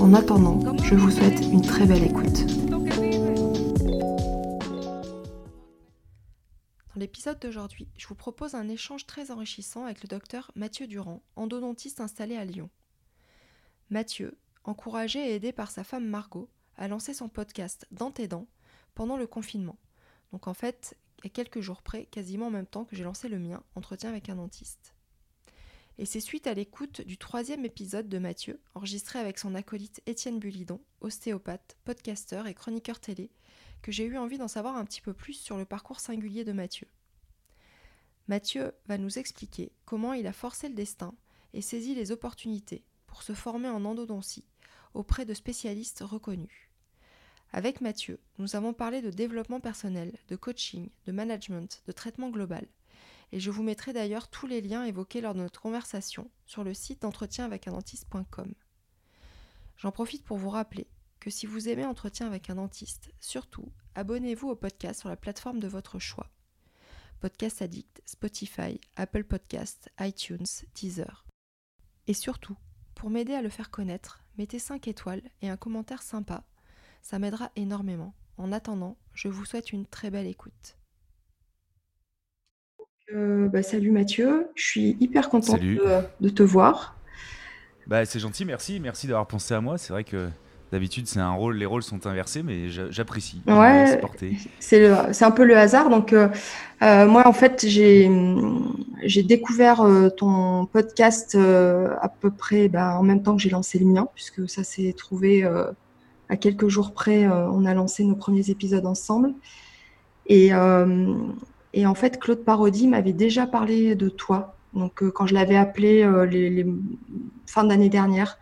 En attendant, je vous souhaite une très belle écoute. Dans l'épisode d'aujourd'hui, je vous propose un échange très enrichissant avec le docteur Mathieu Durand, endodontiste installé à Lyon. Mathieu, encouragé et aidé par sa femme Margot, a lancé son podcast Dans tes dents pendant le confinement. Donc en fait, à quelques jours près, quasiment en même temps que j'ai lancé le mien, Entretien avec un dentiste. Et c'est suite à l'écoute du troisième épisode de Mathieu, enregistré avec son acolyte Étienne Bulidon, ostéopathe, podcasteur et chroniqueur télé, que j'ai eu envie d'en savoir un petit peu plus sur le parcours singulier de Mathieu. Mathieu va nous expliquer comment il a forcé le destin et saisi les opportunités pour se former en endodontie auprès de spécialistes reconnus. Avec Mathieu, nous avons parlé de développement personnel, de coaching, de management, de traitement global et je vous mettrai d'ailleurs tous les liens évoqués lors de notre conversation sur le site d'entretien avec un dentiste.com. J'en profite pour vous rappeler que si vous aimez Entretien avec un dentiste, surtout abonnez-vous au podcast sur la plateforme de votre choix. Podcast Addict, Spotify, Apple Podcasts, iTunes, Deezer. Et surtout, pour m'aider à le faire connaître, mettez 5 étoiles et un commentaire sympa. Ça m'aidera énormément. En attendant, je vous souhaite une très belle écoute. Euh, bah, salut Mathieu, je suis hyper contente de, te voir. Bah, c'est gentil, merci, merci d'avoir pensé à moi. C'est vrai que d'habitude c'est un rôle, les rôles sont inversés, mais j'apprécie. Ouais, c'est un peu le hasard. Donc euh, euh, moi en fait j'ai j'ai découvert ton podcast à peu près bah, en même temps que j'ai lancé le mien, puisque ça s'est trouvé à quelques jours près. on a lancé nos premiers épisodes ensemble. Et, et en fait, Claude Parodi m'avait déjà parlé de toi. Donc, euh, quand je l'avais appelé euh, les, fin d'année dernière,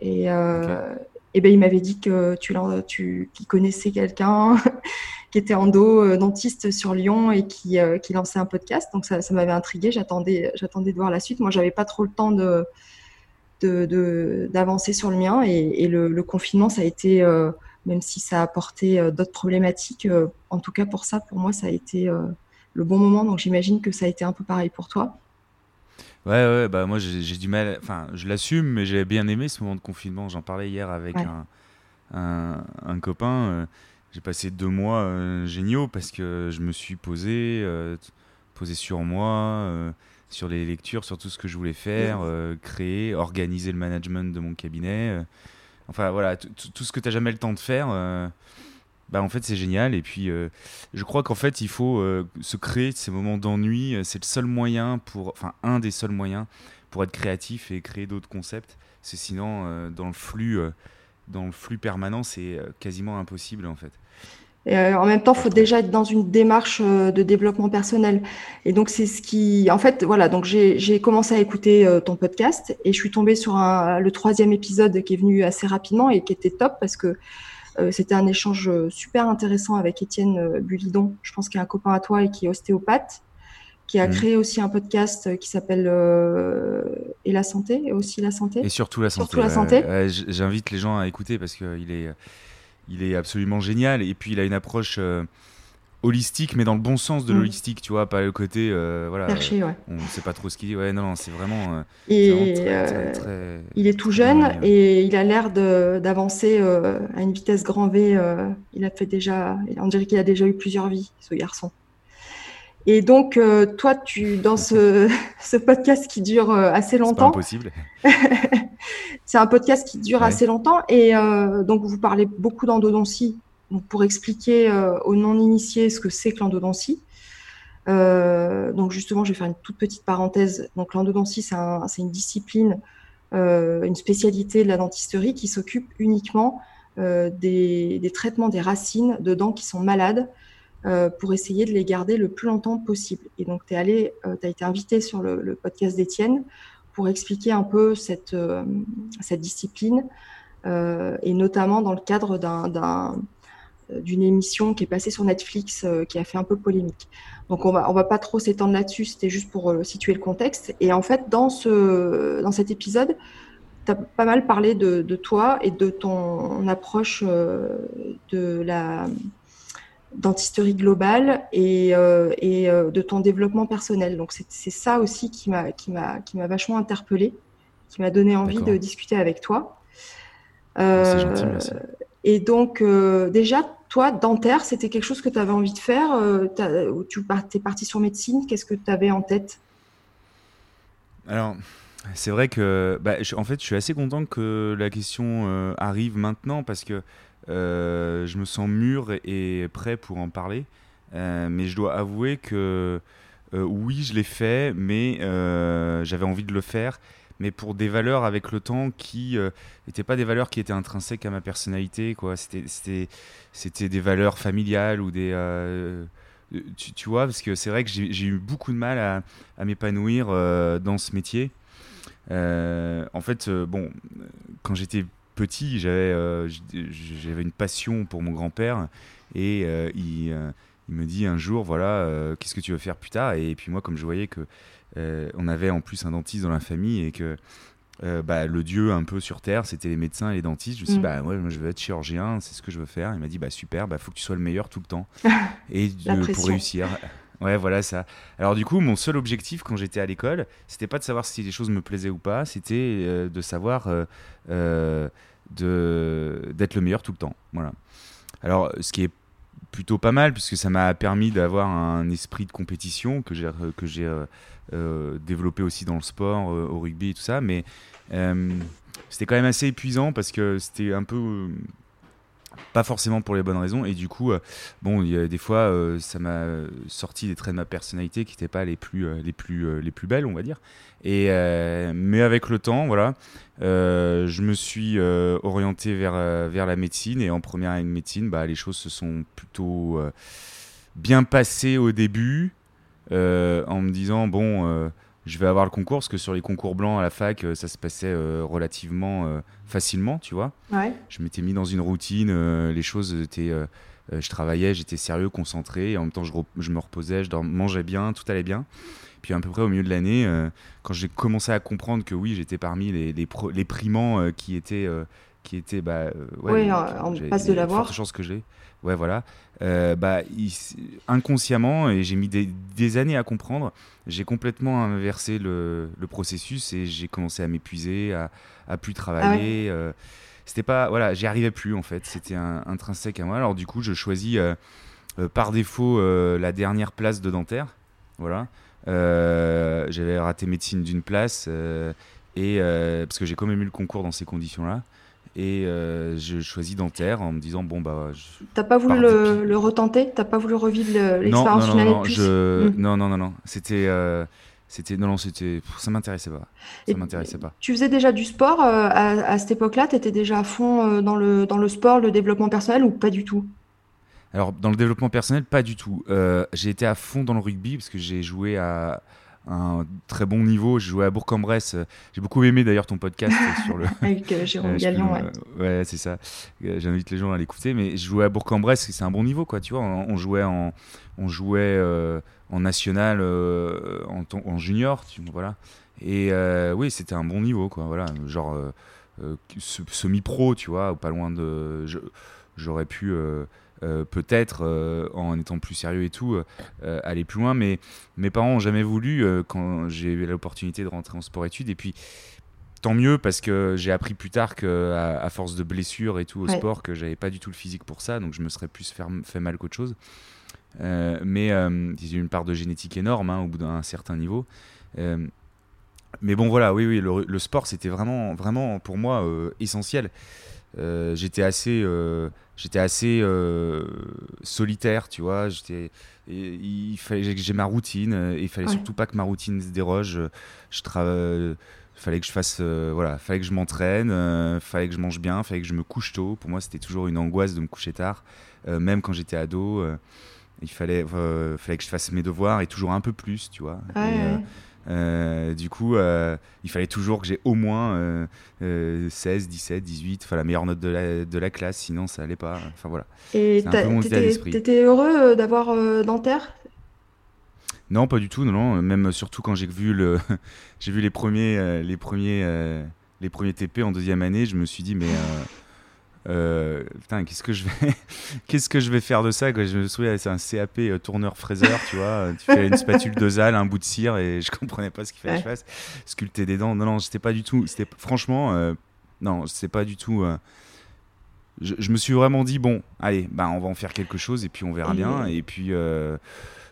et, euh, et ben, il m'avait dit que tu, tu qu'il connaissait quelqu'un qui était endo dentiste sur Lyon et qui, qui lançait un podcast. Donc, ça, ça m'avait intrigué. J'attendais, j'attendais de voir la suite. Moi, j'avais pas trop le temps de, d'avancer sur le mien. Et, le, le, confinement, ça a été, même si ça a apporté d'autres problématiques, en tout cas pour ça, pour moi, ça a été le bon moment. Donc j'imagine que ça a été un peu pareil pour toi. Ouais, ouais, bah moi j'ai du mal, enfin je l'assume, mais j'ai bien aimé ce moment de confinement. J'en parlais hier avec un, un, copain. Euh, j'ai passé deux mois euh, géniaux parce que je me suis posé, euh, posé sur moi, sur les lectures, sur tout ce que je voulais faire, créer, organiser le management de mon cabinet. enfin voilà, tout ce que tu n'as jamais le temps de faire bah en fait c'est génial et puis euh, je crois qu'en fait il faut euh, se créer ces moments d'ennui c'est le seul moyen pour enfin un des seuls moyens pour être créatif et créer d'autres concepts c'est sinon euh, dans le flux dans le flux permanent c'est quasiment impossible en fait et en même temps, il faut déjà être dans une démarche de développement personnel. Et donc, c'est ce qui, en fait, voilà. Donc, j'ai commencé à écouter ton podcast et je suis tombée sur le troisième épisode qui est venu assez rapidement et qui était top parce que euh, c'était un échange euh, super intéressant avec Étienne euh, Bulidon, je pense qu'il est un copain à toi et qui est ostéopathe, qui a mmh. créé aussi un podcast qui s'appelle Et la santé, et aussi la santé. Et surtout la santé. Surtout la santé. J'invite les gens à écouter parce qu'il est, il est absolument génial et puis il a une approche holistique, mais dans le bon sens de mm. l'holistique, tu vois, pas le côté, euh, voilà, ouais. on sait pas trop ce qu'il dit. Ouais, non, non c'est vraiment. Euh, euh, il est tout jeune et il a l'air d'avancer à une vitesse grand V. il a fait déjà, on dirait qu'il a déjà eu plusieurs vies, ce garçon. Et donc, toi, tu dans ce, ce, podcast qui dure assez longtemps. C'est impossible. c'est un podcast qui dure assez longtemps et donc vous parlez beaucoup d'endodontie pour expliquer euh, aux non-initiés ce que c'est que l'endodontie. Euh, donc justement, je vais faire une toute petite parenthèse. Donc l'endodontie, c'est une discipline, euh, une spécialité de la dentisterie qui s'occupe uniquement des, traitements des racines de dents qui sont malades pour essayer de les garder le plus longtemps possible. Et donc, tu as été invité sur le, podcast d'Étienne pour expliquer un peu cette discipline, et notamment dans le cadre d'un d'une émission qui est passée sur Netflix qui a fait un peu polémique. Donc on va on va pas trop s'étendre là-dessus, c'était juste pour situer le contexte. Et en fait dans ce dans cet épisode, tu as pas mal parlé de, de, toi et de ton approche de la dentisterie globale et, euh, et euh, de ton développement personnel. Donc c'est ça aussi qui m'a qui m'a qui m'a vachement interpellée, qui m'a donné envie de discuter avec toi. gentil, merci. Euh, et donc déjà toi dentaire, c'était quelque chose que tu avais envie de faire ou tu es parti sur médecine, qu'est-ce que tu avais en tête? Alors c'est vrai que, bah, en fait, je suis assez content que la question arrive maintenant parce que euh, je me sens mûr et prêt pour en parler. Euh, mais je dois avouer que euh, oui, je l'ai fait, mais j'avais envie de le faire mais pour des valeurs avec le temps qui n'étaient pas des valeurs qui étaient intrinsèques à ma personnalité. C'était, des valeurs familiales ou des. tu, tu, vois, parce que c'est vrai que j'ai, eu beaucoup de mal à, m'épanouir dans ce métier. en fait, bon, quand j'étais petit, j'avais euh, j'avais une passion pour mon grand-père et euh, il, euh, il, me dit un jour voilà qu'est-ce que tu veux faire plus tard? Et puis moi comme je voyais que on avait en plus un dentiste dans la famille et que bah, le dieu un peu sur terre, c'était les médecins et les dentistes. Je me suis dit, mm. bah, ouais, moi, je veux être chirurgien, c'est ce que je veux faire. Il m'a dit, bah, super, bah, faut que tu sois le meilleur tout le temps. et pour réussir. Ouais, voilà ça. Alors, du coup, mon seul objectif quand j'étais à l'école, c'était pas de savoir si les choses me plaisaient ou pas, c'était de savoir d'être le meilleur tout le temps. Voilà. Alors, ce qui est plutôt pas mal, puisque ça m'a permis d'avoir un esprit de compétition que j'ai que j'ai euh, euh, développé aussi dans le sport, euh, au rugby et tout ça, mais c'était quand même assez épuisant parce que c'était un peu pas forcément pour les bonnes raisons. Et du coup bon y a des fois ça m'a sorti des traits de ma personnalité qui n'étaient pas les plus les plus les plus belles on va dire. Et mais avec le temps voilà euh, je me suis euh, orienté vers, euh, vers la médecine. Et en première année de médecine, bah, les choses se sont plutôt bien passées au début en me disant bon, je vais avoir le concours parce que sur les concours blancs à la fac, ça se passait relativement facilement, tu vois. Je m'étais mis dans une routine, les choses étaient. je travaillais, j'étais sérieux, concentré, et en même temps je, je me reposais, je mangeais bien, tout allait bien. Puis à peu près au milieu de l'année, euh, quand j'ai commencé à comprendre que oui, j'étais parmi les, les, les primants euh, qui étaient, euh, qui étaient bah, ouais, on passe de l'avoir. chance que j'ai. Ouais, voilà. bah, inconsciemment, et j'ai mis des, des, années à comprendre, j'ai complètement inversé le, le processus et j'ai commencé à m'épuiser, à, à plus travailler. Ah c'était pas, voilà, j'y arrivais plus en fait. C'était intrinsèque à moi. Alors du coup, je choisis par défaut la dernière place de dentaire. Voilà. Euh, j'avais raté médecine d'une place, euh, et, euh, parce que j'ai quand même eu le concours dans ces conditions-là. Et je choisis dentaire en me disant bon bah. T'as pas voulu le, le, retenter? T'as pas voulu revivre l'expérience non, non, non, non, je... Hmm. non, non, non, non, C'était c'était non non c'était ça m'intéressait pas. Ça m'intéressait pas. tu faisais déjà du sport à, à, cette époque-là? Tu étais déjà à fond dans le dans le sport le développement personnel ou pas du tout? Alors, dans le développement personnel, pas du tout. Euh, j'ai été à fond dans le rugby parce que j'ai joué à un très bon niveau. J'ai joué à Bourg-en-Bresse. J'ai beaucoup aimé d'ailleurs ton podcast sur le. Avec euh, Jérôme Gallion, ouais. ouais, c'est ça. Euh, j'invite les gens à l'écouter. Mais je jouais à Bourg-en-Bresse, c'est un bon niveau, quoi. Tu vois, on, jouait en, on jouait en national, en, en, junior, tu, voilà. Et oui, c'était un bon niveau, quoi. Voilà, genre semi-pro, tu vois, ou pas loin de. J'aurais pu euh, peut-être euh, en étant plus sérieux et tout, euh, aller plus loin. Mais mes parents ont jamais voulu quand j'ai eu l'opportunité de rentrer en sport-études. Et puis, tant mieux parce que j'ai appris plus tard qu'à à force de blessures et tout au sport, que j'avais pas du tout le physique pour ça. Donc, je me serais plus fait, fait mal qu'autre chose. mais j'ai une part de génétique énorme hein, au bout d'un certain niveau. mais bon, voilà, oui, oui, le, le sport, c'était vraiment, vraiment pour moi essentiel. J'étais assez j'étais assez euh, solitaire, tu vois. J'étais, il fallait que j'ai ma routine et il fallait surtout pas que ma routine se déroge. Je travaille fallait que je fasse euh, voilà fallait que je m'entraîne euh, fallait que je mange bien fallait que je me couche tôt. Pour moi c'était toujours une angoisse de me coucher tard. Même quand j'étais ado il fallait fallait que je fasse mes devoirs et toujours un peu plus tu vois du coup, il fallait toujours que j'ai au moins 16, 17, 18, enfin la meilleure note de la, de la classe, sinon ça allait pas. Enfin voilà. Et t'étais heureux d'avoir dentaire non, pas du tout. Non, non. Même surtout quand j'ai vu le, j'ai vu les premiers, les premiers, les premiers TP en deuxième année, je me suis dit mais euh, putain, qu'est-ce que je vais, qu'est-ce que je vais faire de ça quoi? Je me souviens, c'est un CAP euh, tourneur fraiseur, tu vois. Tu fais une spatule de zal, un bout de cire, et je comprenais pas ce qu'il fallait que je fasse. Sculpter des dents, non, non, c'était pas du tout. C'était franchement, euh, non, c'est pas du tout. Je, me suis vraiment dit bon, allez, bah on va en faire quelque chose et puis on verra bien. Et puis.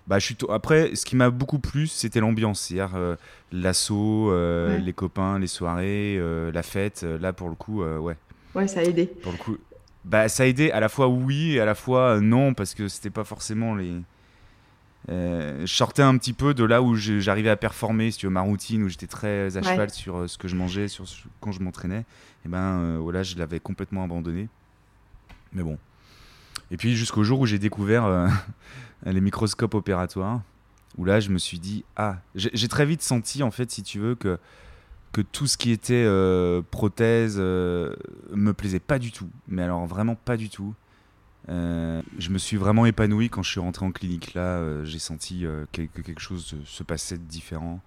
Bah, je suis Après, ce qui m'a beaucoup plu, c'était l'ambiance, c'est-à-dire l'assaut, les copains, les soirées, la fête. Là, pour le coup, ouais, Ouais, ça a aidé. Pour le coup, bah, ça a aidé à la fois oui et à la fois non, parce que c'était pas forcément les. Euh, je sortais un petit peu de là où j'arrivais à performer, si tu veux, ma routine, où j'étais très à cheval sur euh, ce que je mangeais, sur quand je m'entraînais. Et ben euh, voilà, je l'avais complètement abandonné. Mais bon. Et puis jusqu'au jour où j'ai découvert les microscopes opératoires, où là je me suis dit, ah, j'ai très vite senti en fait, si tu veux, que que tout ce qui était euh, prothèse euh, me plaisait pas du tout. Mais alors vraiment pas du tout. Euh, je me suis vraiment épanoui quand je suis rentré en clinique. Là, j'ai senti que quelque chose se passait de différent.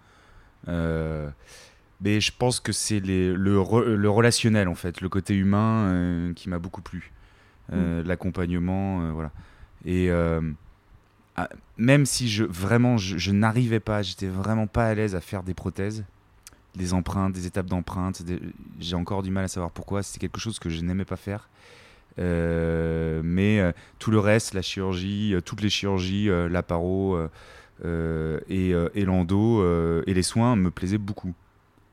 mais je pense que c'est le, le, relationnel, en fait, le côté humain qui m'a beaucoup plu. Mm. L'accompagnement, voilà. Et ah, même si je vraiment je, je n'arrivais pas, j'étais vraiment pas à l'aise à faire des prothèses, des empreintes, des étapes d'empreintes. J'ai encore du mal à savoir pourquoi. C'était quelque chose que je n'aimais pas faire. Euh, mais euh, tout le reste, la chirurgie, euh, toutes les chirurgies, la paro et, et l'endo et les soins me plaisaient beaucoup.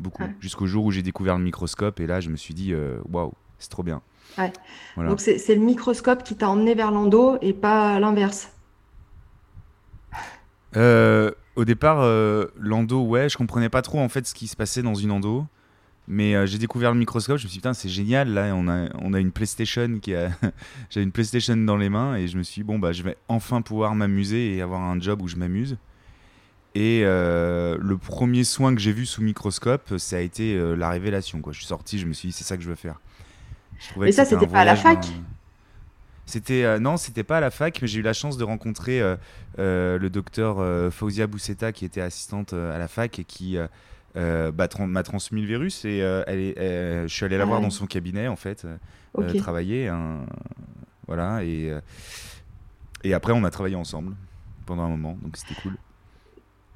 Beaucoup. Jusqu'au jour où j'ai découvert le microscope et là, je me suis dit, waouh, c'est trop bien. Donc c'est le microscope qui t'a emmené vers l'endo et pas l'inverse. Au départ, euh, l'endo, ouais, je comprenais pas trop en fait ce qui se passait dans une endo. Mais euh, j'ai découvert le microscope, je me suis dit, putain, c'est génial, là, on a, on a une PlayStation qui a. J'avais une PlayStation dans les mains et je me suis dit, bon, bah, je vais enfin pouvoir m'amuser et avoir un job où je m'amuse. Et euh, le premier soin que j'ai vu sous microscope, ça a été la révélation. Quoi. Je suis sorti, je me suis dit, c'est ça que je veux faire. Mais ça, c'était pas à la fac c'était euh, non, c'était pas à la fac, mais j'ai eu la chance de rencontrer euh, euh, le docteur Fauzia Bousseta qui était assistante à la fac et qui bah, m'a transmis le virus et elle est, je suis allé la voir ah dans son cabinet en fait, travailler, hein, voilà et et après on a travaillé ensemble pendant un moment, donc c'était cool.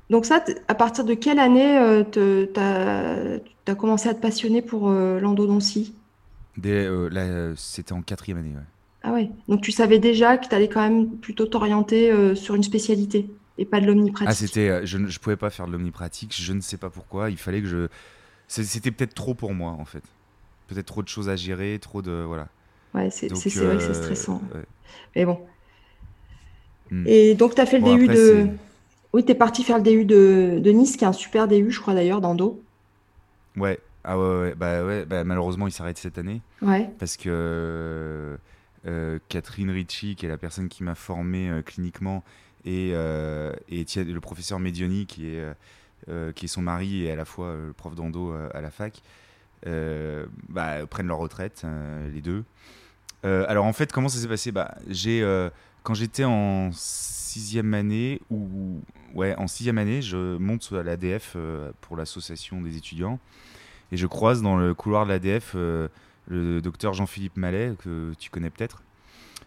Donc ça, à partir de quelle année tu as, commencé à te passionner pour l'endodontie? C'était en quatrième année. Ouais. Ah ouais. Donc tu savais déjà que tu allais quand même plutôt t'orienter euh, sur une spécialité et pas de l'omnipratique. Ah, c'était, euh, je ne pouvais pas faire de l'omnipratique, je ne sais pas pourquoi. Il fallait que je. C'était peut-être trop pour moi en fait. Peut-être trop de choses à gérer, trop de. Voilà. Ouais, c'est vrai que c'est euh, stressant. Mais bon. Hmm. Et donc tu as fait le DU de. Oui, tu es parti faire le DU de... de Nice, qui est un super DU, je crois d'ailleurs, d'Ando. Ouais, ah ouais, ouais. Bah, ouais, bah, malheureusement, il s'arrête cette année. Ouais. Parce que Catherine Ricci, qui est la personne qui m'a formé euh, cliniquement, et, euh, et le professeur Medioni, qui est, qui est son mari et à la fois le prof d'endo à la fac, bah, prennent leur retraite, les deux. alors en fait, comment ça s'est passé? Bah, j'ai, Quand j'étais en sixième année, ou ouais, en sixième année, je monte à l'ADF pour l'association des étudiants, et je croise dans le couloir de l'ADF le docteur Jean-Philippe Mallet, que tu connais peut-être.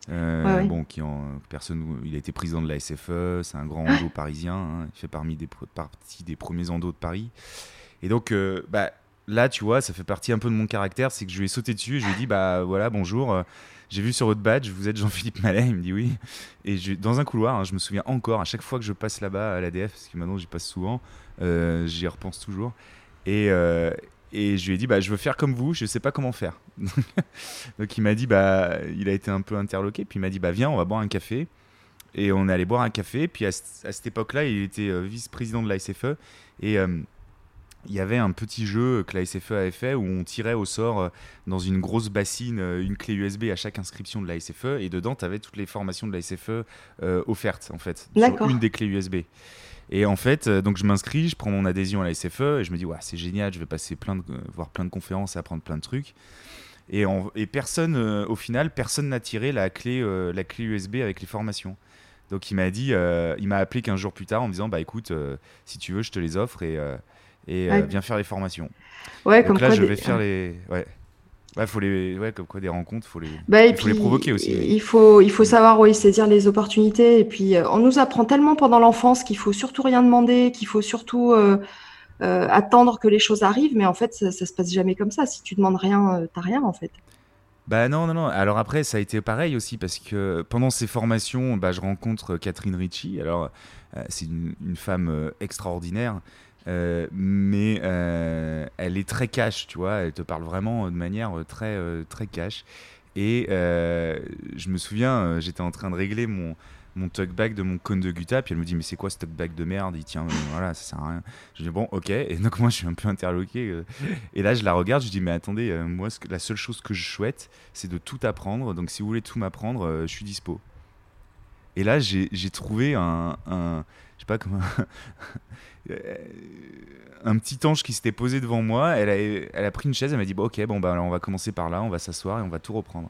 Euh, bon, qui en personne, il a été président de la SFE, c'est un grand endo parisien, hein. il fait parmi des, partie des premiers endos de Paris. Et donc, euh, bah, là, tu vois, ça fait partie un peu de mon caractère, c'est que je lui ai sauté dessus et je lui ai dit, bah voilà, bonjour, euh, j'ai vu sur votre badge, vous êtes Jean-Philippe Mallet, il me dit oui. Et je, dans un couloir, hein, je me souviens encore, à chaque fois que je passe là-bas à l'ADF, parce que maintenant j'y passe souvent, j'y repense toujours. Et, et je lui ai dit, bah, je veux faire comme vous, je ne sais pas comment faire. Donc il m'a dit, bah, il a été un peu interloqué, puis il m'a dit, bah, viens, on va boire un café. Et on est allé boire un café, puis à, cette époque-là, il était euh, vice-président de la SFE. Et, euh, il y avait un petit jeu que la SFE avait fait où on tirait au sort euh, dans une grosse bassine une clé USB à chaque inscription de la SFE et dedans tu avais toutes les formations de la SFE euh, offertes en fait sur une des clés USB. Et en fait, donc je m'inscris, je prends mon adhésion à la SFE et je me dis ouais, c'est génial, je vais passer plein de voir plein de conférences et apprendre plein de trucs. Et, et personne au final, personne n'a tiré la clé la clé USB avec les formations. Donc il m'a dit il m'a appelé 15 jours plus tard en me disant bah écoute, si tu veux, je te les offre et et euh, bien faire les formations. Ouais, Donc comme là, je vais faire les. Ouais. Ouais, faut les, ouais, comme quoi des rencontres, faut les, bah, il faut les provoquer aussi. Il faut, il faut savoir oui, saisir les opportunités. Et puis, euh, on nous apprend tellement pendant l'enfance qu'il faut surtout rien demander, qu'il faut surtout euh, attendre que les choses arrivent. Mais en fait, ça, ça se passe jamais comme ça. Si tu demandes rien, t'as rien en fait. Bah non, non, non. Alors après, ça a été pareil aussi parce que pendant ces formations, bah, je rencontre Catherine Ritchie. Alors, c'est une, une, femme extraordinaire. Euh, mais euh, elle est très cash, tu vois. Elle te parle vraiment de manière très, euh, très cash. Et je me souviens, j'étais en train de régler mon, mon talkback de mon cône de Guta, puis elle me dit mais c'est quoi ce talkback de merde? Il tient, voilà, ça sert à rien. Je dis bon, ok. Et donc moi je suis un peu interloqué. Et là je la regarde, je dis mais attendez, moi la seule chose que je souhaite, c'est de tout apprendre. Donc si vous voulez tout m'apprendre, je suis dispo. Et là j'ai trouvé un, un, je sais pas comment un petit ange qui s'était posé devant moi. Elle a, elle a pris une chaise, elle m'a dit bon, Ok, bon, bah, on va commencer par là, on va s'asseoir et on va tout reprendre.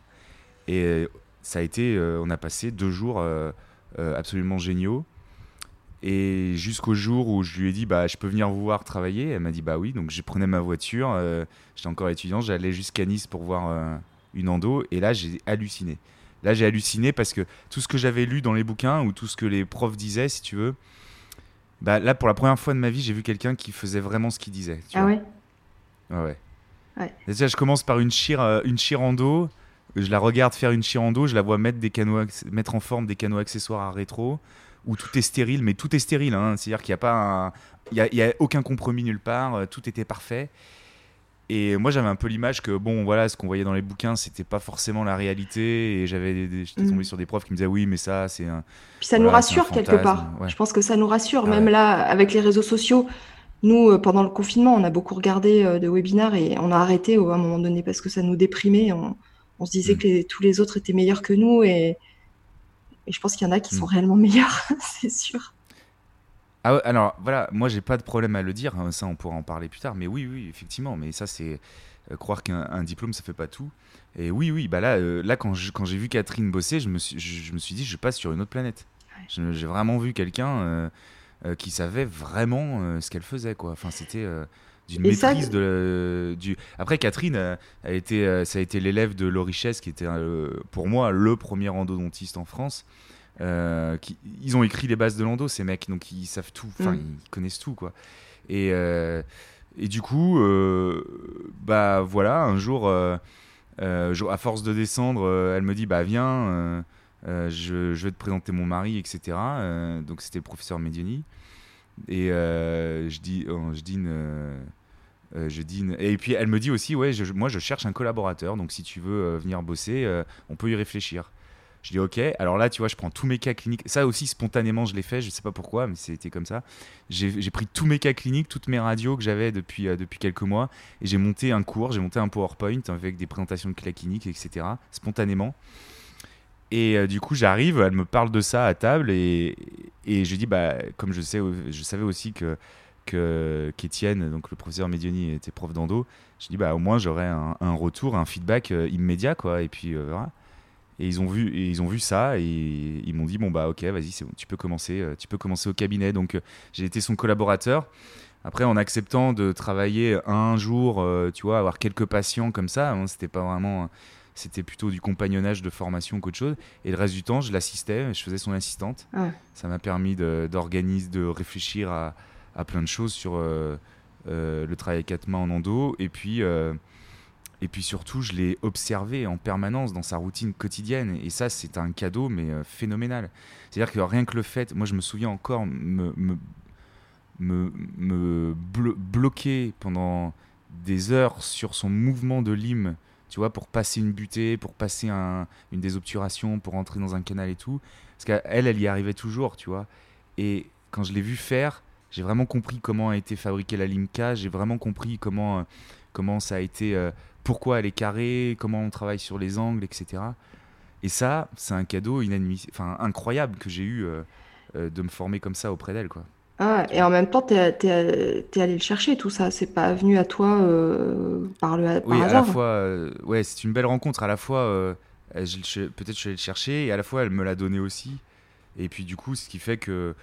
Et euh, ça a été, euh, on a passé deux jours euh, absolument géniaux. Et jusqu'au jour où je lui ai dit bah je peux venir vous voir travailler, elle m'a dit bah oui. Donc je prenais ma voiture, j'étais encore étudiant, j'allais jusqu'à Nice pour voir une endo et là j'ai halluciné. Là j'ai halluciné parce que tout ce que j'avais lu dans les bouquins ou tout ce que les profs disaient, si tu veux, bah, là, pour la première fois de ma vie, j'ai vu quelqu'un qui faisait vraiment ce qu'il disait. ah ouais? Ouais, ouais. Déjà, je commence par une chire, euh, une chirando. Je la regarde faire une chirando. Je la vois mettre, des canaux, mettre en forme des canaux accessoires à rétro. Où tout est stérile, mais tout est stérile. Hein. C'est-à-dire qu'il n'y a pas Il y a, aucun compromis nulle part. Euh, tout était parfait. Et moi, j'avais un peu l'image que, bon, voilà, ce qu'on voyait dans les bouquins, c'était pas forcément la réalité. Et j'avais, j'étais tombé mm. sur des profs qui me disaient, oui, mais ça, c'est un. Puis ça nous rassure quelque part. Je pense que ça nous rassure. Ah Même là, avec les réseaux sociaux, nous, euh, pendant le confinement, on a beaucoup regardé euh, de webinaires et on a arrêté à un moment donné parce que ça nous déprimait. On, on se disait mm. que tous les autres étaient meilleurs que nous. Et, et je pense qu'il y en a qui sont mm. réellement meilleurs, c'est sûr. Ah alors voilà, moi j'ai pas de problème à le dire, hein, ça on pourra en parler plus tard, mais oui, oui, effectivement, mais ça c'est euh, croire qu'un diplôme ça fait pas tout. Et oui, oui, bah là, euh, là quand j'ai vu Catherine bosser, je me, suis, je, me suis dit je passe sur une autre planète. J'ai vraiment vu quelqu'un euh, qui savait vraiment ce qu'elle faisait, quoi. Enfin, c'était d'une maîtrise de du. Après, Catherine a été, ça a été l'élève de Laurie Chess, qui était pour moi le premier endodontiste en France. Euh, qui, ils ont écrit les bases de Lando, ces mecs, donc ils savent tout, enfin, mm. ils connaissent tout, quoi. Et, euh, et du coup, euh, bah voilà, un jour, à force de descendre, elle me dit, bah viens, je, je, vais te présenter mon mari, etc. donc c'était le professeur Medioni. Et je dis, je dîne. je dîne. Et puis elle me dit aussi, ouais, moi je cherche un collaborateur, donc si tu veux venir bosser, on peut y réfléchir. Je dis ok, alors là tu vois, je prends tous mes cas cliniques. Ça aussi spontanément je l'ai fait, je sais pas pourquoi, mais c'était comme ça. J'ai pris tous mes cas cliniques, toutes mes radios que j'avais depuis, euh, depuis quelques mois, et j'ai monté un cours, j'ai monté un PowerPoint avec des présentations de cas cliniques, etc. spontanément. Et euh, du coup j'arrive, elle me parle de ça à table, et, et je dis bah comme je sais, je savais aussi que qu'Étienne, donc le professeur Medioni était prof d'endo, je dis bah au moins j'aurais un, retour, un feedback euh, immédiat quoi, et puis voilà. Et ils ont vu, et ils ont vu ça et ils m'ont dit bon bah ok vas-y c'est bon, tu peux commencer, euh, tu peux commencer au cabinet. Donc euh, j'ai été son collaborateur. Après en acceptant de travailler un jour, euh, tu vois, avoir quelques patients comme ça, hein, c'était pas vraiment, c'était plutôt du compagnonnage de formation qu'autre chose. Et le reste du temps je l'assistais, je faisais son assistante. Ça m'a permis d'organiser, de, réfléchir à, à, plein de choses sur le travail à quatre mains en endo et puis et puis surtout, je l'ai observé en permanence dans sa routine quotidienne. Et ça, c'est un cadeau, mais euh, phénoménal. C'est-à-dire que rien que le fait, moi je me souviens encore me, me, me, bloquer pendant des heures sur son mouvement de lime, tu vois, pour passer une butée, pour passer un, une désobturation, pour entrer dans un canal et tout. Parce qu'elle, elle y arrivait toujours, tu vois. Et quand je l'ai vu faire, j'ai vraiment compris comment a été fabriquée la Limca, j'ai vraiment compris comment, comment ça a été, pourquoi elle est carrée, comment on travaille sur les angles, etc. Et ça, c'est un cadeau inadmissible, enfin incroyable que j'ai eu de me former comme ça auprès d'elle, quoi. Ah, et en même temps, tu es, allé le chercher, tout ça. C'est pas venu à toi euh, par, le, par oui, hasard. à la fois, euh, ouais, c'est une belle rencontre. À la fois, euh, peut-être je suis allé le chercher, et à la fois, elle me l'a donné aussi. Et puis, du coup, ce qui fait que.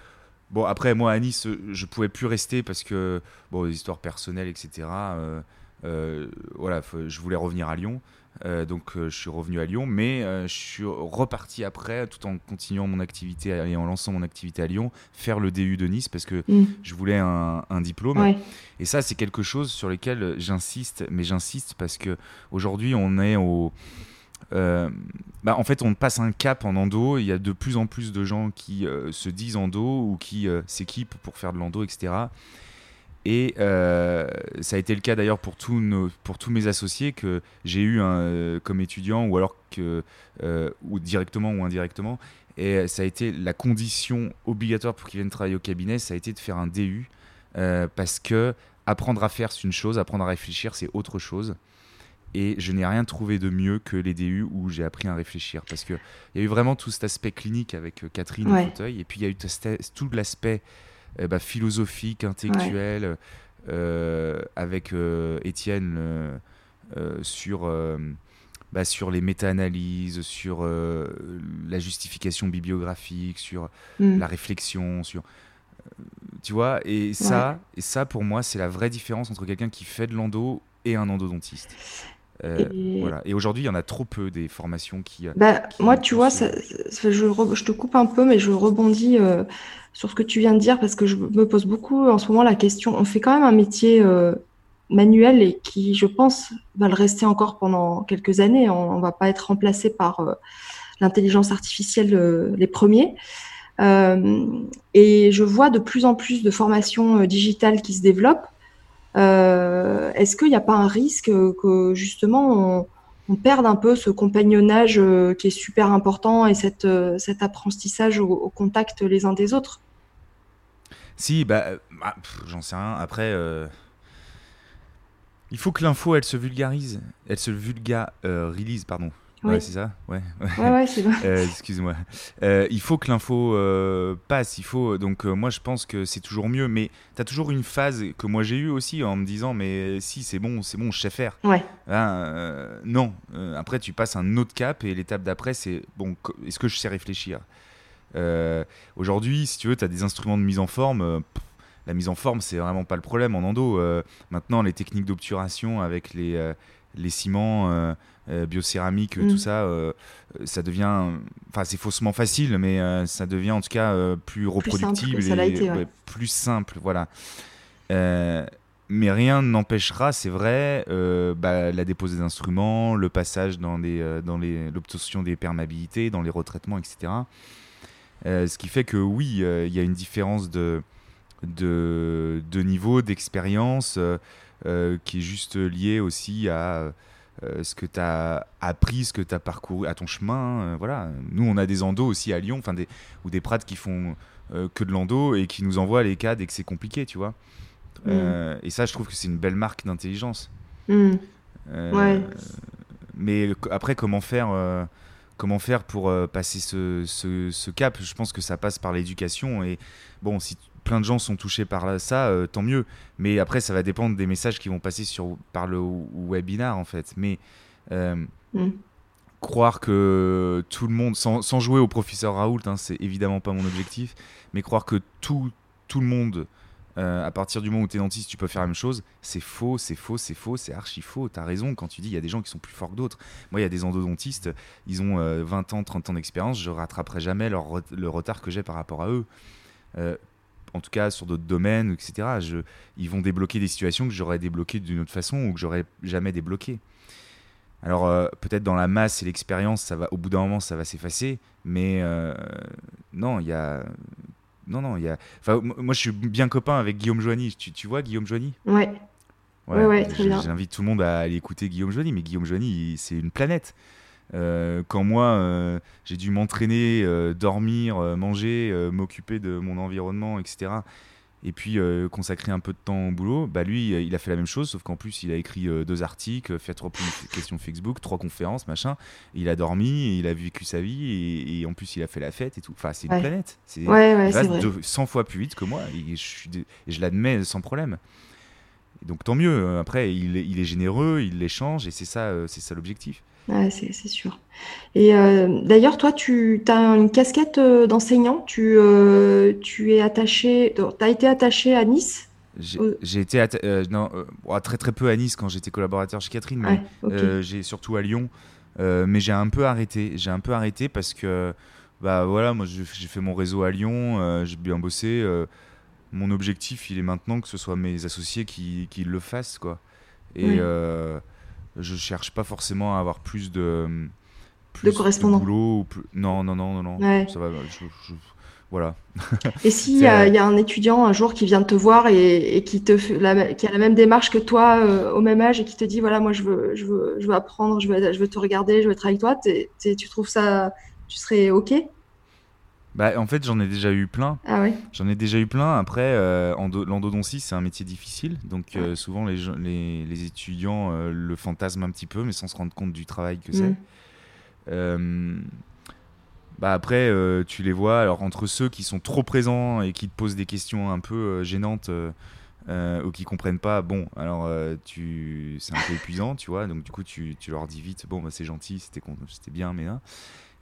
Bon, après, moi, à Nice, je pouvais plus rester parce que, bon, des histoires personnelles, etc. voilà, je voulais revenir à Lyon. Euh, donc euh, je suis revenu à Lyon, mais euh, je suis reparti après, tout en continuant mon activité et en lançant mon activité à Lyon, faire le DU de Nice parce que mm. je voulais un, diplôme. Et ça, c'est quelque chose sur lequel j'insiste, mais j'insiste parce que aujourd'hui, on est au bah, en fait, on passe un cap en endo. Il y a de plus en plus de gens qui se disent endo ou qui s'équipent pour faire de l'endo, etc. Et euh, ça a été le cas d'ailleurs pour, tous pour tous mes associés que j'ai eu euh, comme étudiant ou alors que, euh, ou directement ou indirectement. Et ça a été la condition obligatoire pour qu'ils viennent travailler au cabinet, ça a été de faire un DU parce que apprendre à faire c'est une chose, apprendre à réfléchir c'est autre chose. Et je n'ai rien trouvé de mieux que les DU où j'ai appris à réfléchir. Parce qu'il y a eu vraiment tout cet aspect clinique avec Catherine au fauteuil. Et puis il y a eu tout l'aspect eh ben, philosophique, intellectuelle, euh, avec euh, Étienne euh, sur, bah, sur les méta-analyses, sur la justification bibliographique, sur mm. la réflexion, sur tu vois et ça et ça pour moi c'est la vraie différence entre quelqu'un qui fait de l'endo et un endodontiste et... Voilà. Et aujourd'hui, il y en a trop peu des formations qui. Bah, moi, tu vois, ça, je, je, te coupe un peu, mais je rebondis sur ce que tu viens de dire parce que je me pose beaucoup en ce moment la question. On fait quand même un métier euh, manuel et qui, je pense, va le rester encore pendant quelques années. On ne va pas être remplacé par euh, l'intelligence artificielle euh, les premiers. et je vois de plus en plus de formations digitales qui se développent. Est-ce qu'il n'y a pas un risque que justement on, perde un peu ce compagnonnage qui est super important et cette, cet apprentissage au, contact les uns des autres? Si, bah, euh, bah j'en sais rien. Après, euh, il faut que l'info, elle se vulgarise. Elle se vulgarise, euh, pardon. Ouais, c'est ça Ouais, ouais, ouais c'est vrai. Excuse-moi. il faut que l'info passe. Il faut, donc, moi, je pense que c'est toujours mieux. Mais tu as toujours une phase que moi, j'ai eue aussi en me disant Mais si, c'est bon, c'est bon, je sais faire. Ouais. Hein, non. après, tu passes un autre cap et l'étape d'après, c'est Bon, est-ce que je sais réfléchir? Euh, aujourd'hui, si tu veux, tu as des instruments de mise en forme. Euh, la mise en forme, c'est vraiment pas le problème en endo. Euh, maintenant, les techniques d'obturation avec les, les ciments biocéramiques, tout mm. ça, ça devient. Enfin, c'est faussement facile, mais ça devient en tout cas plus reproductible et plus simple. Voilà. mais rien n'empêchera, c'est vrai, bah, la dépose des instruments, le passage dans l'obtention dans des perméabilités, dans les retraitements, etc. Euh, ce qui fait que oui, euh, il y a une différence de, de, de niveau, d'expérience, euh, qui est juste liée aussi à ce que tu as appris, ce que tu as parcouru à ton chemin. voilà. Nous, on a des endos aussi à Lyon, des, ou des prates qui font que de l'endo et qui nous envoient les cas dès que c'est compliqué, tu vois. Mm. et ça, je trouve que c'est une belle marque d'intelligence. Mm. Mais après, comment faire comment faire pour euh, passer ce, cap? Je pense que ça passe par l'éducation. Et bon, si plein de gens sont touchés par ça, euh, tant mieux. Mais après, ça va dépendre des messages qui vont passer sur, par le webinar, en fait. Mais euh, mm. croire que tout le monde, sans, jouer au professeur Raoult, hein, c'est évidemment pas mon objectif, mais croire que tout, tout le monde euh, à partir du moment où tu es dentiste, tu peux faire la même chose. C'est faux, c'est faux, c'est faux, c'est archi faux. Tu as raison quand tu dis il y a des gens qui sont plus forts que d'autres. Moi, il y a des endodontistes, ils ont 20 euh, ans, 30 ans d'expérience, je rattraperai jamais leur, le retard que j'ai par rapport à eux. Euh, en tout cas, sur d'autres domaines, etc. Je, ils vont débloquer des situations que j'aurais débloquées d'une autre façon ou que j'aurais jamais débloquées. Alors peut-être dans la masse et l'expérience, ça va, au bout d'un moment, ça va s'effacer, mais non, il y a non, non, il y a. Enfin, moi, je suis bien copain avec Guillaume Joigny. Tu, tu vois Guillaume Joigny? Ouais. Ouais, ouais, très bien. J'invite tout le monde à aller écouter Guillaume Joigny, mais Guillaume Joigny, c'est une planète. Euh, quand moi, euh, j'ai dû m'entraîner, euh, dormir, manger, m'occuper de mon environnement, etc. et puis consacrer un peu de temps au boulot. Bah lui, il a fait la même chose, sauf qu'en plus, il a écrit deux articles, fait trois questions Facebook, trois conférences, machin. Il a dormi, il a vécu sa vie, et, en plus, il a fait la fête et tout. Enfin, c'est une planète. C'est ouais, 100 fois plus vite que moi, et je, je l'admets sans problème. Donc tant mieux. Après, il, il est généreux, il l'échange, et c'est ça, c'est ça l'objectif. Ouais, c'est sûr. Et euh, d'ailleurs, toi, tu as une casquette euh, d'enseignant. Tu, euh, tu es attaché, tu as été attaché à Nice? J'ai été non, très très peu à Nice quand j'étais collaborateur chez Catherine, mais j'ai surtout à Lyon. mais j'ai un peu arrêté. J'ai un peu arrêté parce que, bah voilà, moi j'ai fait mon réseau à Lyon, j'ai bien bossé. mon objectif, il est maintenant que ce soit mes associés qui, qui le fassent, quoi. Et je cherche pas forcément à avoir plus de plus de correspondants. boulot Non, non, non, non, non. Ça va, voilà. et s'il y, y, a un étudiant un jour qui vient te voir et, et qui, te la, qui a la même démarche que toi euh, au même âge et qui te dit voilà, moi je veux, je veux, je veux apprendre, je veux, je veux te regarder, je veux être avec toi, tu trouves ça, tu serais OK? Bah, en fait, j'en ai déjà eu plein. Ah oui J'en ai déjà eu plein. Après, euh, l'endodontie, c'est un métier difficile. Donc, euh, souvent, les, les, les étudiants euh, le fantasment un petit peu, mais sans se rendre compte du travail que c'est. Mm. bah après, tu les vois. Alors, entre ceux qui sont trop présents et qui te posent des questions un peu gênantes ou qui comprennent pas, bon, alors, tu... c'est un peu épuisant, tu vois. Donc, du coup, tu, tu leur dis vite, bon, bah, c'est gentil, c'était bien, mais. Hein.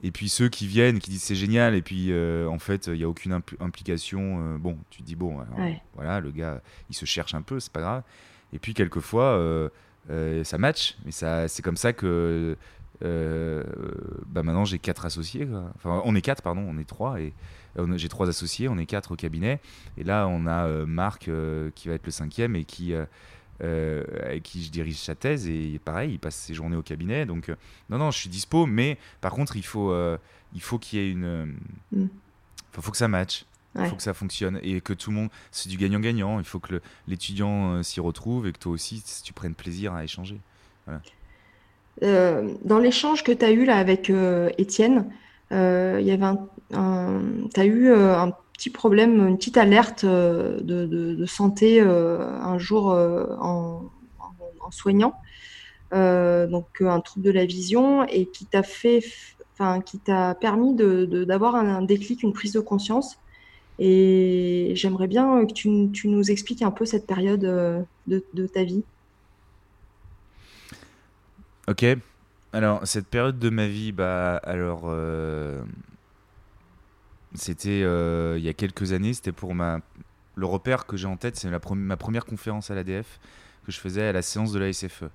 Et puis ceux qui viennent, qui disent c'est génial, et puis euh, en fait, il n'y a aucune implication. Euh, bon, tu te dis, bon, voilà, le gars, il se cherche un peu, c'est pas grave. Et puis quelquefois, euh, ça match, mais ça, c'est comme ça que bah maintenant j'ai quatre associés. Enfin, on est quatre, pardon, on est trois, et j'ai trois associés, on est quatre au cabinet. Et là, on a Marc qui va être le cinquième et qui euh, avec qui je dirige sa thèse et pareil, il passe ses journées au cabinet. Donc euh, non, non, je suis dispo, mais par contre, il faut, euh, il faut qu'il y ait une, il faut, que ça matche. Il faut que ça fonctionne et que tout le monde, c'est du gagnant-gagnant. Il faut que l'étudiant s'y retrouve et que toi aussi, tu prennes plaisir à échanger. dans l'échange que tu as eu là avec Étienne, il y avait un, tu as eu un petit problème, une petite alerte euh, de, santé euh, un jour euh, en, soignant, donc un trouble de la vision, et qui t'a fait, enfin, qui t'a permis d'avoir de, un, déclic, une prise de conscience. Et j'aimerais bien que tu, tu, nous expliques un peu cette période de, ta vie. Ok. Alors, cette période de ma vie, bah, alors, c'était euh, il y a quelques années, c'était pour ma... Le repère que j'ai en tête, c'est ma première conférence à l'ADF que je faisais à la séance de la SFE.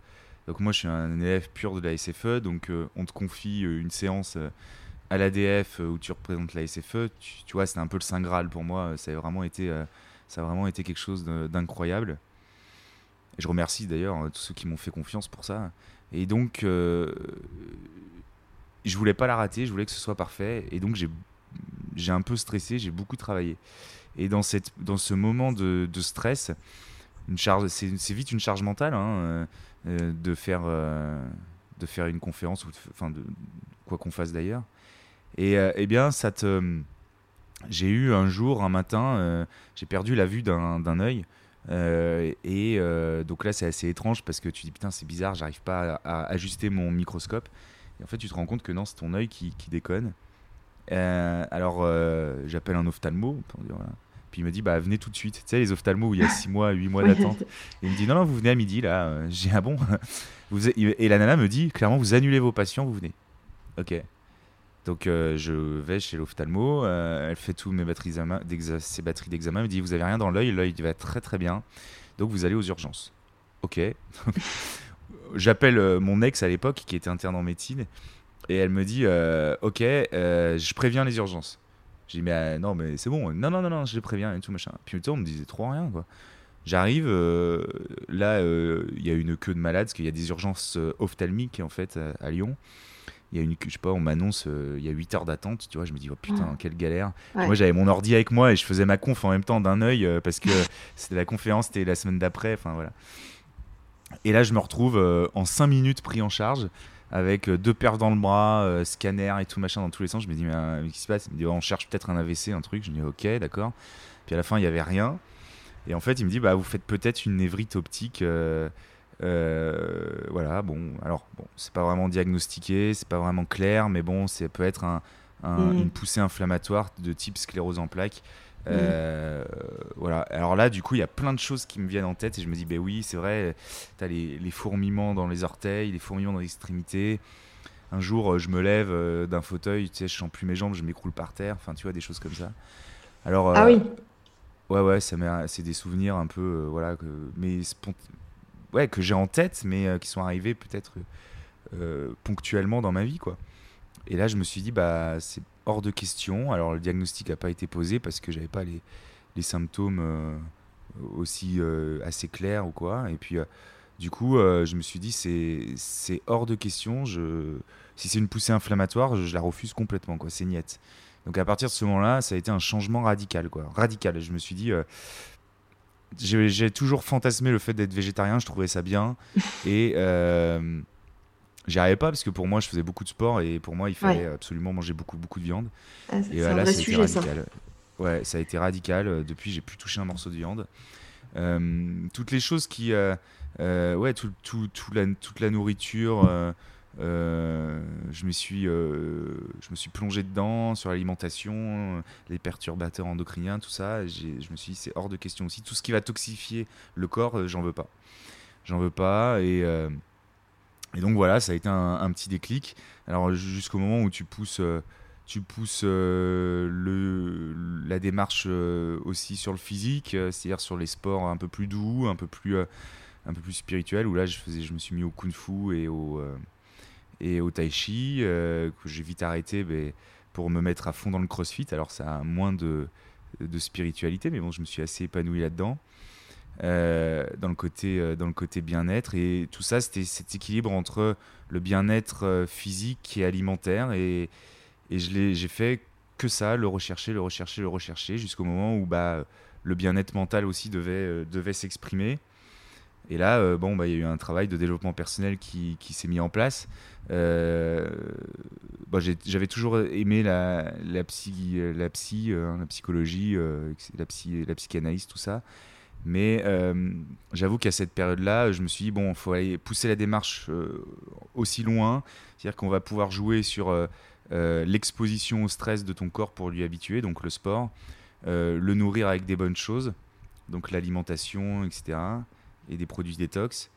Donc moi, je suis un élève pur de la SFE, donc euh, on te confie euh, une séance à l'ADF où tu représentes la SFE. Tu, vois, c'était un peu le Saint Graal pour moi. Ça a vraiment été, ça a vraiment été quelque chose d'incroyable. Je remercie d'ailleurs tous ceux qui m'ont fait confiance pour ça. Et donc, je voulais pas la rater, je voulais que ce soit parfait. Et donc, j'ai j'ai un peu stressé, j'ai beaucoup travaillé. Et dans, cette, dans ce moment de, stress, c'est, vite une charge mentale hein, euh, euh, de, faire, euh, de faire une conférence, ou enfin de, quoi qu'on fasse d'ailleurs. Et eh bien, ça j'ai eu un jour, un matin, j'ai perdu la vue d'un, œil. et donc là, c'est assez étrange parce que tu dis putain, c'est bizarre, j'arrive pas à, ajuster mon microscope. Et en fait, tu te rends compte que non, c'est ton œil qui déconne. Euh, alors, euh, j'appelle un ophtalmo. Puis il me dit, bah, venez tout de suite. Tu sais, les ophtalmos où il y a 6 mois, 8 mois d'attente. il me dit, non, non, vous venez à midi, là. Euh, j'ai un bon. vous et la nana me dit, clairement, vous annulez vos patients, vous venez. Ok. Donc, je vais chez l'ophtalmo. elle fait tous mes batteries ses batteries d'examen. Elle me dit, vous avez rien dans l'œil. L'œil va très, très bien. Donc, vous allez aux urgences. Ok. J'appelle mon ex à l'époque, qui était interne en médecine et elle me dit euh, Ok, euh, je préviens les urgences. J'ai dit Mais euh, non, mais c'est bon. Non, non, non, non, je les préviens et tout machin. Puis on me disait trop rien, quoi. J'arrive, là, il y a une queue de malades, parce qu'il y a des urgences ophtalmiques, en fait, à, Lyon. Il y a une, je sais pas, on m'annonce, il y a 8 heures d'attente, tu vois, je me dis, oh putain, quelle galère. Moi, j'avais mon ordi avec moi et je faisais ma conf en même temps d'un œil, parce que c'était la conférence, c'était la semaine d'après, enfin voilà. Et là, je me retrouve en 5 minutes pris en charge avec euh, deux paires dans le bras, euh, scanner et tout machin dans tous les sens. Je me dis, mais, euh, qu'est-ce qui se passe? Il me dit, on cherche peut-être un AVC, un truc. Je me dis, ok, d'accord. Puis à la fin, il n'y avait rien. Et en fait, il me dit, bah, vous faites peut-être une névrite optique. voilà, bon, alors, bon, c'est pas vraiment diagnostiqué, c'est pas vraiment clair, mais bon, ça peut être un, mm. une poussée inflammatoire de type sclérose en plaques. Euh, voilà. Alors là, du coup, il y a plein de choses qui me viennent en tête et je me dis, ben oui, c'est vrai, tu as les, fourmillements dans les orteils, les fourmillements dans les extrémités. Un jour, je me lève euh, d'un fauteuil, tu sais, je sens plus mes jambes, je m'écroule par terre, enfin, tu vois, des choses comme ça. Alors, ah oui Ouais, ouais, c'est des souvenirs un peu, euh, voilà, que, mais ouais, que j'ai en tête, mais qui sont arrivés peut-être ponctuellement dans ma vie, quoi. Et là, je me suis dit, bah, c'est hors de question. Alors, le diagnostic n'a pas été posé parce que j'avais pas les, les symptômes euh, aussi euh, assez clairs ou quoi. Et puis, euh, du coup, je me suis dit, c'est hors de question. Je, si c'est une poussée inflammatoire, je, la refuse complètement, quoi. C'est niette. Donc, à partir de ce moment-là, ça a été un changement radical, quoi. Radical. Je me suis dit, j'ai toujours fantasmé le fait d'être végétarien, je trouvais ça bien. et J'y arrivais pas parce que pour moi, je faisais beaucoup de sport et pour moi, il fallait absolument manger beaucoup, beaucoup de viande. Ah, et là, ça été radical. Ouais, ça a été radical. Depuis, j'ai plus touché un morceau de viande. Euh, toutes les choses qui. Euh, euh, ouais, tout, tout, la, toute la nourriture. je, me suis, je me suis plongé dedans sur l'alimentation, les perturbateurs endocriniens, tout ça. Je me suis dit, c'est hors de question aussi. Tout ce qui va toxifier le corps, j'en veux pas. J'en veux pas. Et. Et donc voilà, ça a été un, petit déclic. Alors jusqu'au moment où tu pousses, euh, tu pousses euh, la démarche euh, aussi sur le physique, c'est-à-dire sur les sports un peu plus doux, un peu plus, un peu plus spirituels, où là je, faisais, je me suis mis au kung fu et au, et au tai chi, que j'ai vite arrêté mais, pour me mettre à fond dans le crossfit. Alors ça a moins de, de spiritualité, mais bon, je me suis assez épanoui là-dedans. Euh, dans le côté, euh, dans le côté bien-être. Et tout ça, c'était cet équilibre entre le bien-être euh, physique et alimentaire. Et, et j'ai fait que ça, le rechercher, le rechercher, le rechercher, jusqu'au moment où bah, le bien-être mental aussi devait, devait s'exprimer. Et là, bon, bah, il y a eu un travail de développement personnel qui, qui s'est mis en place. J'avais toujours aimé la, la psy, la, psy, la psychologie, la, psy, la psychanalyse, tout ça. Mais euh, j'avoue qu'à cette période-là, je me suis dit, bon, il faut aller pousser la démarche euh, aussi loin. C'est-à-dire qu'on va pouvoir jouer sur euh, l'exposition au stress de ton corps pour lui habituer, donc le sport, le nourrir avec des bonnes choses, donc l'alimentation, etc. Et des produits détox.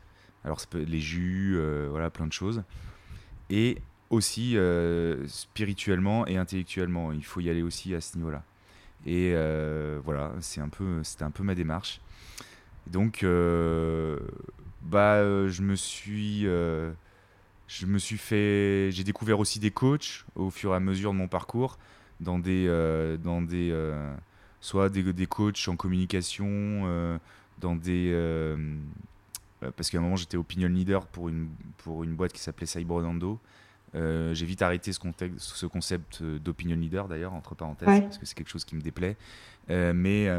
Alors, ça peut les jus, voilà, plein de choses. Et aussi spirituellement et intellectuellement. Il faut y aller aussi à ce niveau-là. Et voilà, c'est un peu, c'était un peu ma démarche. Donc, euh, bah, euh, je me suis, euh, je me suis fait, j'ai découvert aussi des coachs au fur et à mesure de mon parcours, dans des, dans des, soit des, des, coachs en communication, dans des, parce qu'à un moment j'étais opinion leader pour une, pour une boîte qui s'appelait Cyber Euh, j'ai vite arrêté ce, contexte, ce concept d'opinion leader d'ailleurs, entre parenthèses, parce que c'est quelque chose qui me déplaît. mais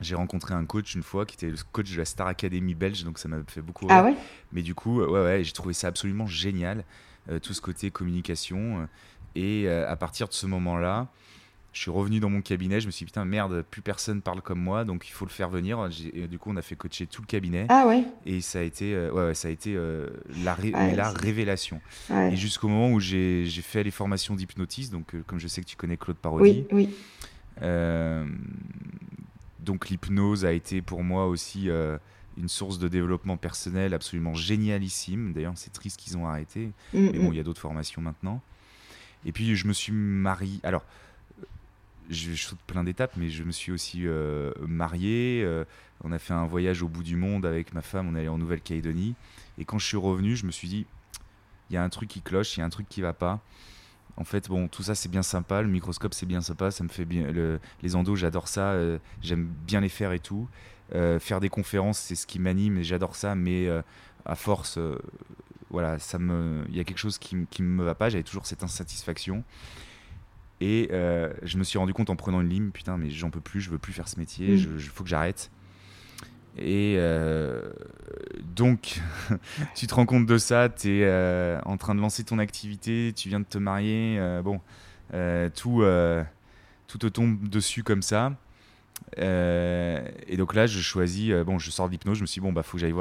j'ai rencontré un coach une fois qui était le coach de la Star Academy belge, donc ça m'a fait beaucoup ah rire. Ah ouais? Mais du coup, ouais, ouais, j'ai trouvé ça absolument génial, euh, tout ce côté communication. Euh, et euh, à partir de ce moment-là, je suis revenu dans mon cabinet, je me suis dit, putain, merde, plus personne parle comme moi, donc il faut le faire venir. Et du coup, on a fait coacher tout le cabinet. Ah ouais? Et ça a été, ouais, ça a été la, la révélation. Et jusqu'au moment où j'ai fait les formations d'hypnotisme, donc comme je sais que tu connais Claude Parodi. Oui, oui donc l'hypnose a été pour moi aussi euh, une source de développement personnel absolument génialissime. D'ailleurs, c'est triste qu'ils ont arrêté. Mm, mais bon, mm. il y a d'autres formations maintenant. Et puis, je me suis marié. Alors, je, saute plein d'étapes, mais je me suis aussi euh, marié. Euh, on a fait un voyage au bout du monde avec ma femme. On est allé en Nouvelle-Calédonie. Et quand je suis revenu, je me suis dit, il y a un truc qui cloche, il y a un truc qui va pas. En fait, bon, tout ça c'est bien sympa, le microscope c'est bien sympa, ça me fait bien. les endos, j'adore ça, euh, j'aime bien les faire et tout. Euh, faire des conférences, c'est ce qui m'anime et j'adore ça, mais euh, à force, voilà, ça me, il y a quelque chose qui, qui me va pas. J'avais toujours cette insatisfaction. Et je me suis rendu compte en prenant une lime, putain, mais j'en peux plus, je veux plus faire ce métier, il mm. faut que j'arrête. Et euh, donc, tu te rends compte de ça, tu es euh, en train de lancer ton activité, tu viens de te marier, euh, bon, tout, tout te tombe dessus comme ça. et donc là, je choisis, bon, je sors d'hypnose, je me suis dit, bon, bah, faut que j'aille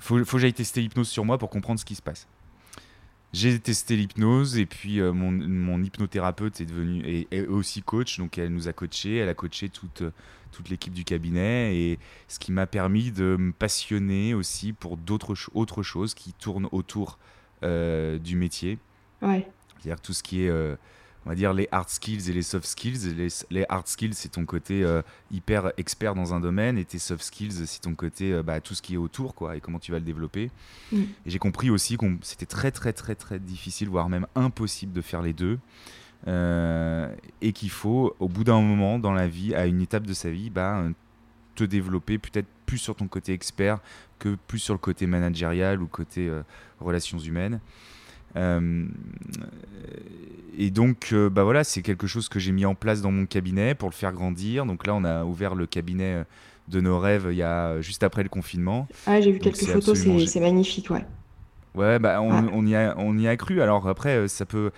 faut que j'aille tester l'hypnose sur moi pour comprendre ce qui se passe. J'ai testé l'hypnose et puis mon, mon, hypnothérapeute est devenu est, aussi coach, donc elle nous a coaché, elle a coaché toute, toute l'équipe du cabinet et ce qui m'a permis de me passionner aussi pour d'autres autres choses qui tournent autour du métier. Ouais. C'est-à-dire tout ce qui est on va dire les hard skills et les soft skills. Les, les hard skills, c'est ton côté euh, hyper expert dans un domaine, et tes soft skills, c'est ton côté euh, bah, tout ce qui est autour, quoi, et comment tu vas le développer. Mm. Et j'ai compris aussi que c'était très, très, très, très difficile, voire même impossible de faire les deux. Euh, et qu'il faut, au bout d'un moment dans la vie, à une étape de sa vie, bah, te développer peut-être plus sur ton côté expert que plus sur le côté managérial ou côté relations humaines. Euh, et donc, euh, bah voilà, c'est quelque chose que j'ai mis en place dans mon cabinet pour le faire grandir. Donc là, on a ouvert le cabinet euh, de nos rêves il y a juste après le confinement. Ah, j'ai vu quelques photos, c'est magnifique, ouais. Ouais, bah on, on, y a, on y a cru. Alors après, ça peut,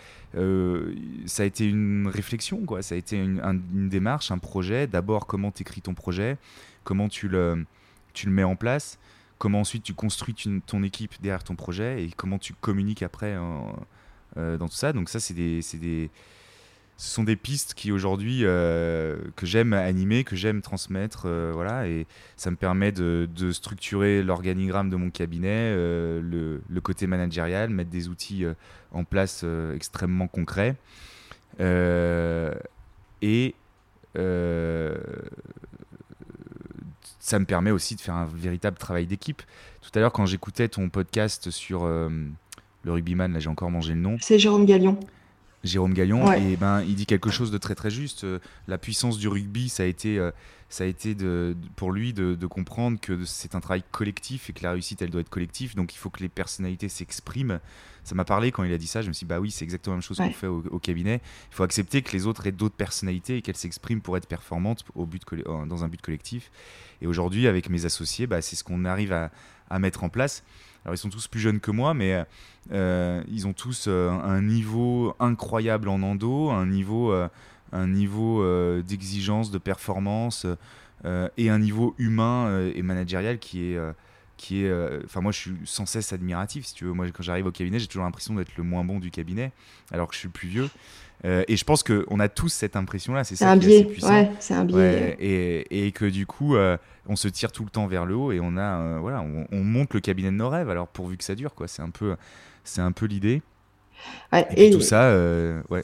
ça a été une réflexion, quoi. Ça a été une, une démarche, un projet. D'abord, comment tu écris ton projet, comment tu le, tu le mets en place? Comment ensuite tu construis ton équipe derrière ton projet et comment tu communiques après euh, dans tout ça. Donc ça, c'est des, des, ce sont des pistes qui aujourd'hui euh, que j'aime animer, que j'aime transmettre, euh, voilà, et ça me permet de, structurer l'organigramme de mon cabinet, le, le, côté managérial, mettre des outils en place extrêmement concrets, et ça me permet aussi de faire un véritable travail d'équipe. Tout à l'heure, quand j'écoutais ton podcast sur euh, le rugbyman, là j'ai encore mangé le nom. C'est Jérôme Gallion. Jérôme Gallion, et ben il dit quelque chose de très très juste. Euh, la puissance du rugby, ça a été, euh, ça a été de, pour lui de, comprendre que c'est un travail collectif et que la réussite elle doit être collective. Donc il faut que les personnalités s'expriment. Ça m'a parlé quand il a dit ça. Je me suis dit bah oui, c'est exactement la même chose qu'on fait au, cabinet. Il faut accepter que les autres aient d'autres personnalités et qu'elles s'expriment pour être performantes au but dans un but collectif. Et aujourd'hui, avec mes associés, bah, c'est ce qu'on arrive à, mettre en place. Alors, ils sont tous plus jeunes que moi, mais euh, ils ont tous euh, un niveau incroyable en endo, un niveau, euh, un niveau d'exigence, de performance et un niveau humain et managérial qui est qui est enfin moi je suis sans cesse admiratif si tu veux moi quand j'arrive au cabinet j'ai toujours l'impression d'être le moins bon du cabinet alors que je suis le plus vieux euh, et je pense qu'on a tous cette impression-là. C'est ça un qui biais. est assez puissant. c'est un biais. et, et, que du coup, euh, on se tire tout le temps vers le haut et on a, euh, voilà, on, monte le cabinet de nos rêves. Alors pourvu que ça dure, quoi. C'est un peu, c'est un peu l'idée. et, tout ça, ouais.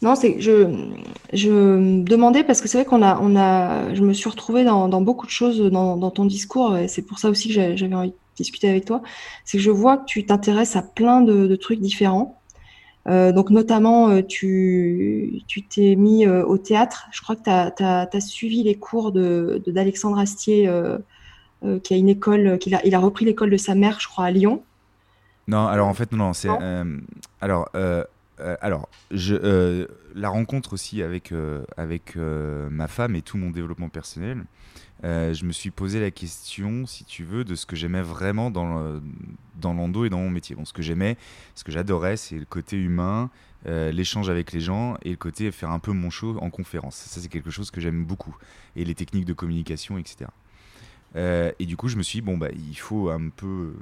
Non, c'est je, je me demandais parce que c'est vrai qu'on a, on a, je me suis retrouvée dans, dans beaucoup de choses dans, dans ton discours et c'est pour ça aussi que j'avais envie de discuter avec toi. C'est que je vois que tu t'intéresses à plein de, de trucs différents. Euh, donc notamment, euh, tu t'es mis euh, au théâtre. Je crois que tu as, suivi les cours d'Alexandre de, Astier, qui a une école, qu'il a, il a repris l'école de sa mère, je crois, à Lyon. Non, alors en fait, non, c'est... alors, alors je, la rencontre aussi avec, avec ma femme et tout mon développement personnel, euh, je me suis posé la question, si tu veux, de ce que j'aimais vraiment dans, dans l'endo et dans mon métier. Bon, ce que j'aimais, ce que j'adorais, c'est le côté humain, euh, l'échange avec les gens et le côté faire un peu mon show en conférence. Ça, c'est quelque chose que j'aime beaucoup. Et les techniques de communication, etc. Euh, et du coup, je me suis dit, bon, bah, il faut un peu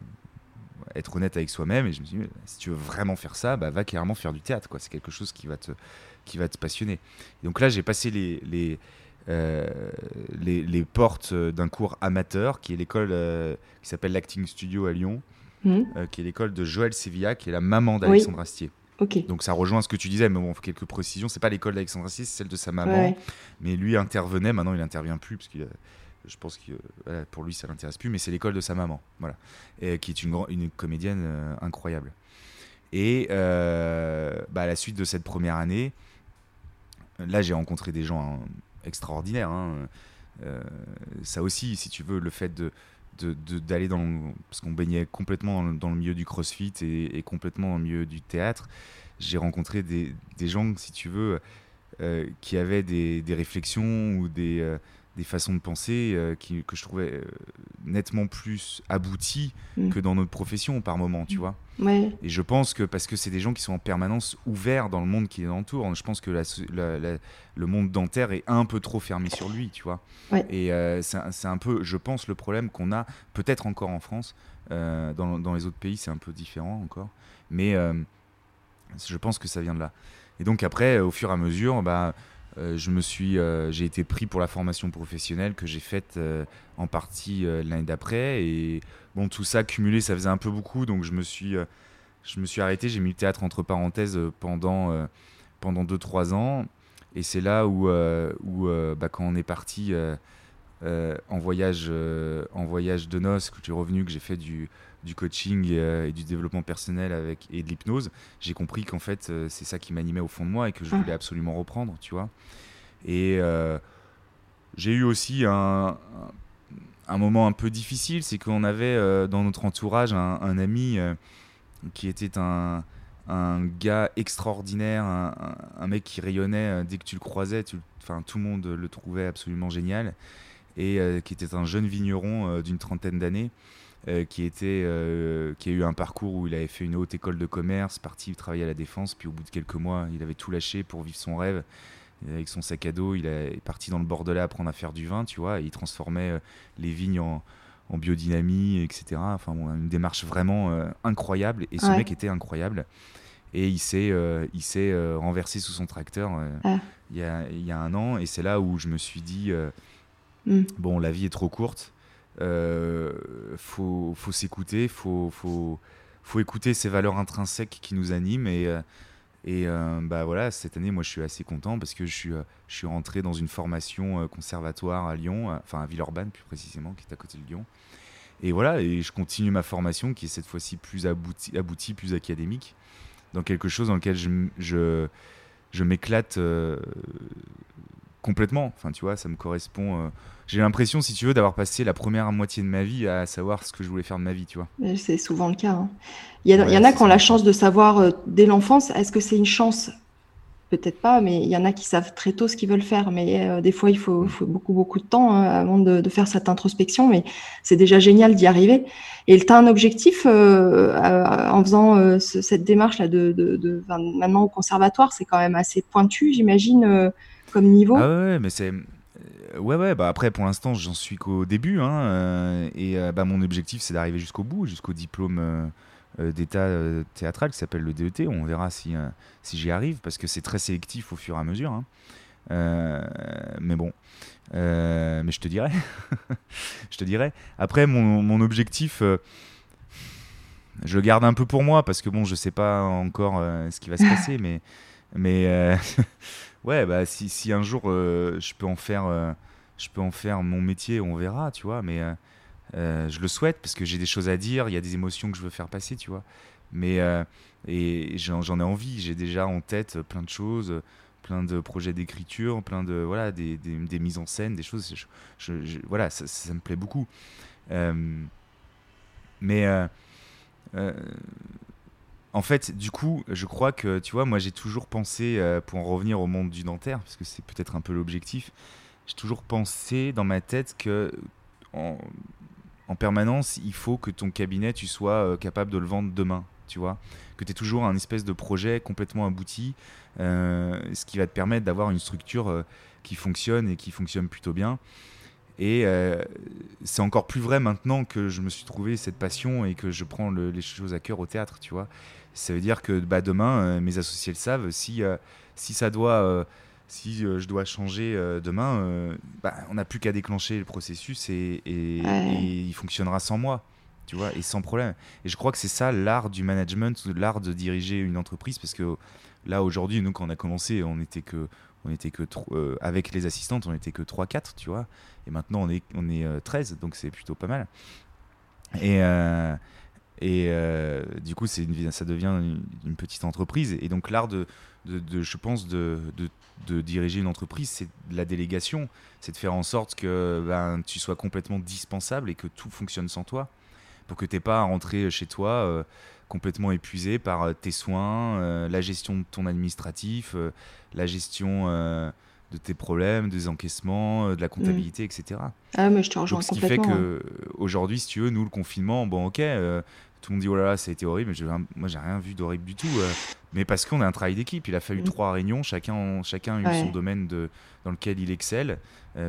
être honnête avec soi-même. Et je me suis dit, si tu veux vraiment faire ça, bah, va clairement faire du théâtre. C'est quelque chose qui va te, qui va te passionner. donc là, j'ai passé les, les euh, les, portes d'un cours amateur, qui est l'école euh, qui s'appelle l'Acting Studio à Lyon, hmm. euh, qui est l'école de Joël Sevilla, qui est la maman d'Alexandre Astier. Donc ça rejoint ce que tu disais, mais bon, quelques précisions. C'est pas l'école d'Alexandre Astier, c'est celle de sa maman. Mais lui intervenait, maintenant il intervient plus, parce qu'il je pense que pour lui ça l'intéresse plus, mais c'est l'école de sa maman, voilà, qui est une, une comédienne incroyable. Et bah, à la suite de cette première année, là j'ai rencontré des gens hein, extraordinaire. Hein. Euh, ça aussi, si tu veux, le fait de d'aller dans parce qu'on baignait complètement dans le, milieu du crossfit et, complètement dans le milieu du théâtre j'ai rencontré des, des, gens si tu veux euh, qui avaient des, des réflexions ou des, euh, des façons de penser euh, qui, que je trouvais euh, nettement plus abouties Mm. que dans notre profession par moment, tu Mm. vois. Ouais. Et je pense que parce que c'est des gens qui sont en permanence ouverts dans le monde qui les entoure, je pense que la so- la- la- le monde dentaire est un peu trop fermé sur lui, tu vois. Ouais. Et euh, c'est un- peu, je pense, le problème qu'on a peut-être encore en France. Dans, dans les autres pays, c'est un peu différent encore. Mais je pense que ça vient de là. Et donc après, au fur et à mesure, bah, euh, je me suis, euh, j'ai été pris pour la formation professionnelle que j'ai faite euh, en partie l'année d'après. Et bon, tout ça cumulé, ça faisait un peu beaucoup, donc je me suis, je me suis arrêté. J'ai mis le théâtre entre parenthèses pendant pendant 2-3 ans. Et c'est là où, où bah, quand on est parti en voyage, en voyage de noces, que je suis revenu, que j'ai fait du, du coaching et, euh, et du développement personnel avec et de l'hypnose, j'ai compris qu'en fait euh, c'est ça qui m'animait au fond de moi et que je Ah. voulais absolument reprendre, tu vois. Et euh, j'ai eu aussi un, un- moment un peu difficile, c'est qu'on avait euh, dans notre entourage un, un ami euh, qui était un, un gars extraordinaire, un, mec qui rayonnait dès que tu le croisais, tu, tout le monde le trouvait absolument génial, et qui était un jeune vigneron d'une trentaine d'années. Euh, qui était euh, qui a eu un parcours où il avait fait une haute école de commerce, parti travailler à la défense, puis au bout de quelques mois, il avait tout lâché pour vivre son rêve. Et avec son sac à dos, il est parti dans le Bordelais apprendre à faire du vin, tu vois. Et il transformait euh, les vignes en, en biodynamie, etc. Enfin, bon, une démarche vraiment euh, incroyable. Et ce Ouais. mec était incroyable. Et il s'est, euh, il s'est euh, renversé sous son tracteur Ah. il, y a, il y a un an. Et c'est là où je me suis dit, euh, Mm. bon, la vie est trop courte. Euh, faut, faut s'écouter, faut, faut, écouter ces valeurs intrinsèques qui nous animent. Et, euh, euh, bah voilà, cette année, moi, je suis assez content parce que je suis, rentré dans une formation conservatoire à Lyon, enfin à Villeurbanne plus précisément, qui est à côté de Lyon. Et voilà, et je continue ma formation qui est cette fois-ci plus aboutie, plus académique, dans quelque chose dans lequel je, m'éclate complètement. Enfin, tu vois, ça me correspond. J'ai l'impression, si tu veux, d'avoir passé la première moitié de ma vie à savoir ce que je voulais faire de ma vie, tu vois. C'est souvent le cas. hein. Il y, a- il y Ouais, en a qui ont la chance de savoir euh, dès l'enfance. Est-ce que c'est une chance? Peut-être pas, mais il y en a qui savent très tôt ce qu'ils veulent faire. Mais euh, des fois, il faut, faut beaucoup, beaucoup de temps hein, avant de, de faire cette introspection. Mais c'est déjà génial d'y arriver. Et tu as un objectif euh, euh, en faisant euh, ce- cette démarche-là de, de, de- enfin, maintenant au conservatoire, c'est quand même assez pointu, j'imagine, euh, comme niveau. Ah ouais, mais c'est. Ouais, ouais, bah après, pour l'instant, j'en suis qu'au début. Hein, euh, et euh, bah, mon objectif, c'est d'arriver jusqu'au bout, jusqu'au diplôme euh, d'état théâtral qui s'appelle le DET. On verra si, si j'y arrive, parce que c'est très sélectif au fur et à mesure. hein. Mais bon. Mais je te dirai. je te dirai. Après, mon, mon objectif. je le garde un peu pour moi parce que bon, je sais pas encore euh, ce qui va se passer, mais mais euh, ouais, bah si, si un jour euh, je peux en faire, euh, je peux en faire mon métier, on verra, tu vois. Mais euh, je le souhaite parce que j'ai des choses à dire, il y a des émotions que je veux faire passer, tu vois. Mais et j'en j'en ai envie, j'ai déjà en tête plein de choses, plein de projets d'écriture, plein de voilà des, des, des mises en scène, des choses. voilà, ça, me plaît beaucoup. Mais en fait, du coup, je crois que, tu vois, moi j'ai toujours pensé, euh, pour en revenir au monde du dentaire, parce que c'est peut-être un peu l'objectif, j'ai toujours pensé dans ma tête que en, en permanence, il faut que ton cabinet, tu sois euh, capable de le vendre demain, tu vois. Que tu aies toujours un espèce de projet complètement abouti, euh, ce qui va te permettre d'avoir une structure qui fonctionne et qui fonctionne plutôt bien. Et c'est encore plus vrai maintenant que je me suis trouvé cette passion et que je prends le- les choses à cœur au théâtre, tu vois. Ça veut dire que bah, demain, euh, mes associés le savent, si, euh, si ça doit, euh, si euh, je dois changer euh, demain, euh, bah, on n'a plus qu'à déclencher le processus et, et- Ouais. et il fonctionnera sans moi, tu vois, et sans problème. Et je crois que c'est ça l'art du management, l'art de diriger une entreprise, parce que là aujourd'hui, nous quand on a commencé, on était que, on était que avec les assistantes, on était que 3-4, tu vois. Et maintenant, on est, on est euh, 13, donc c'est plutôt pas mal. Et, et euh, du coup, c'est une, ça devient une, une petite entreprise. Et donc, l'art de, de, de- je pense, de, de, diriger une entreprise, c'est de la délégation. C'est de faire en sorte que ben, tu sois complètement dispensable et que tout fonctionne sans toi. Pour que tu n'aies pas à rentrer chez toi euh, complètement épuisé par euh, tes soins, euh, la gestion de ton administratif, euh, la gestion. euh, de tes problèmes, des encaissements, de la comptabilité, etc. Ah, mais je te rejoins Donc, ce qui fait que aujourd'hui, si tu veux, nous, le confinement, bon, ok, tout le monde dit oh là là, ça a été horrible, mais moi, j'ai rien vu d'horrible du tout. mais parce qu'on a un travail d'équipe, il a fallu trois réunions, chacun, chacun a eu son domaine de, dans lequel il excelle,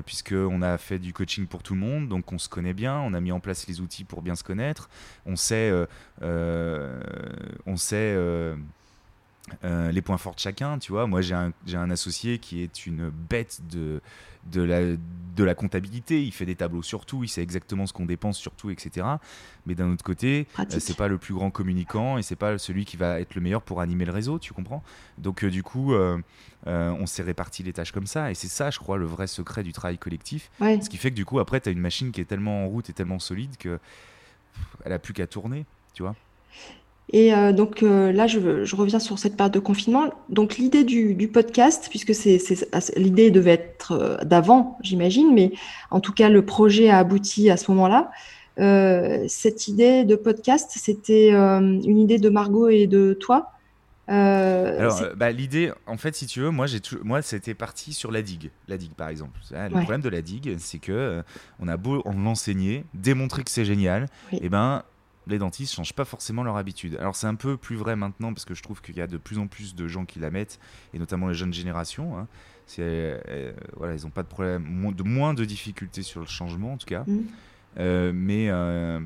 puisqu'on a fait du coaching pour tout le monde, donc on se connaît bien, on a mis en place les outils pour bien se connaître, on sait, on sait euh, les points forts de chacun, tu vois. Moi, j'ai un, un, associé qui est une bête de, de, la, de la comptabilité. Il fait des tableaux sur tout, il sait exactement ce qu'on dépense sur tout, etc. Mais d'un autre côté, euh, c'est pas le plus grand communicant et c'est pas celui qui va être le meilleur pour animer le réseau, tu comprends? Donc, euh, du coup, on s'est réparti les tâches comme ça. Et c'est ça, je crois, le vrai secret du travail collectif. Ce qui fait que, du coup, après, tu as une machine qui est tellement en route et tellement solide que elle a plus qu'à tourner, tu vois? Et euh, donc euh, là, je, je, reviens sur cette période de confinement. Donc l'idée du, du, podcast, puisque c'est, l'idée devait être euh, d'avant, j'imagine, mais en tout cas le projet a abouti à ce moment-là. cette idée de podcast, c'était une idée de Margot et de toi. Alors, bah, l'idée, en fait, si tu veux, moi, j'ai moi, c'était parti sur la digue, la digue, par exemple. Le problème de la digue, c'est que on a beau l'enseigner, démontrer que c'est génial, et eh ben les dentistes changent pas forcément leur habitude. Alors c'est un peu plus vrai maintenant parce que je trouve qu'il y a de plus en plus de gens qui la mettent et notamment les jeunes générations. Hein. Euh, voilà, ils n'ont pas de problème, de moins de difficultés sur le changement en tout cas. Mmh. Euh, mais euh,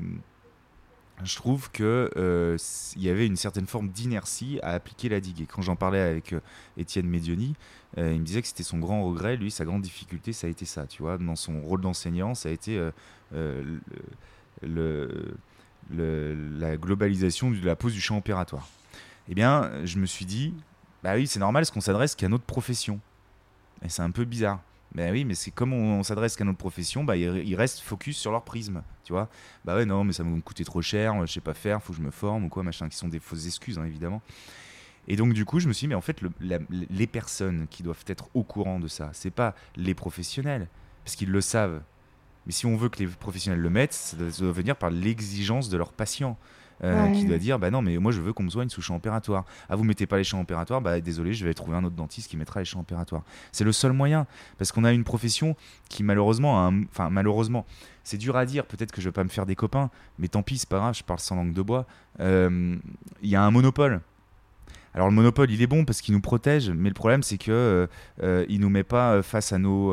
je trouve que il y avait une certaine forme d'inertie à appliquer la digue. Et quand j'en parlais avec Étienne Medioni, il me disait que c'était son grand regret, lui, sa grande difficulté, ça a été ça, tu vois, dans son rôle d'enseignant, ça a été le la globalisation de la pose du champ opératoire. Eh bien, je me suis dit, bah oui, c'est normal, est-ce qu'on s'adresse qu'à notre profession? Et c'est un peu bizarre. Ben oui, mais c'est comme on, s'adresse qu'à notre profession, bah, ils, restent focus sur leur prisme, tu vois. Bah ouais, non, mais ça va me coûter trop cher, je sais pas faire, faut que je me forme ou quoi, machin, qui sont des fausses excuses, hein, évidemment. Et donc, du coup, je me suis dit, mais en fait, les personnes qui doivent être au courant de ça, c'est pas les professionnels, parce qu'ils le savent, mais si on veut que les professionnels le mettent, ça doit venir par l'exigence de leurs patients. Euh, qui doit dire bah non mais moi je veux qu'on me soigne sous champ opératoire. Ah vous mettez pas les champs opératoires bah désolé je vais trouver un autre dentiste qui mettra les champs opératoires. C'est le seul moyen parce qu'on a une profession qui malheureusement enfin malheureusement c'est dur à dire peut-être que je vais pas me faire des copains mais tant pis c'est pas grave je parle sans langue de bois. Euh, il y a un monopole. Alors le monopole il est bon parce qu'il nous protège mais le problème c'est que euh, il nous met pas face à nos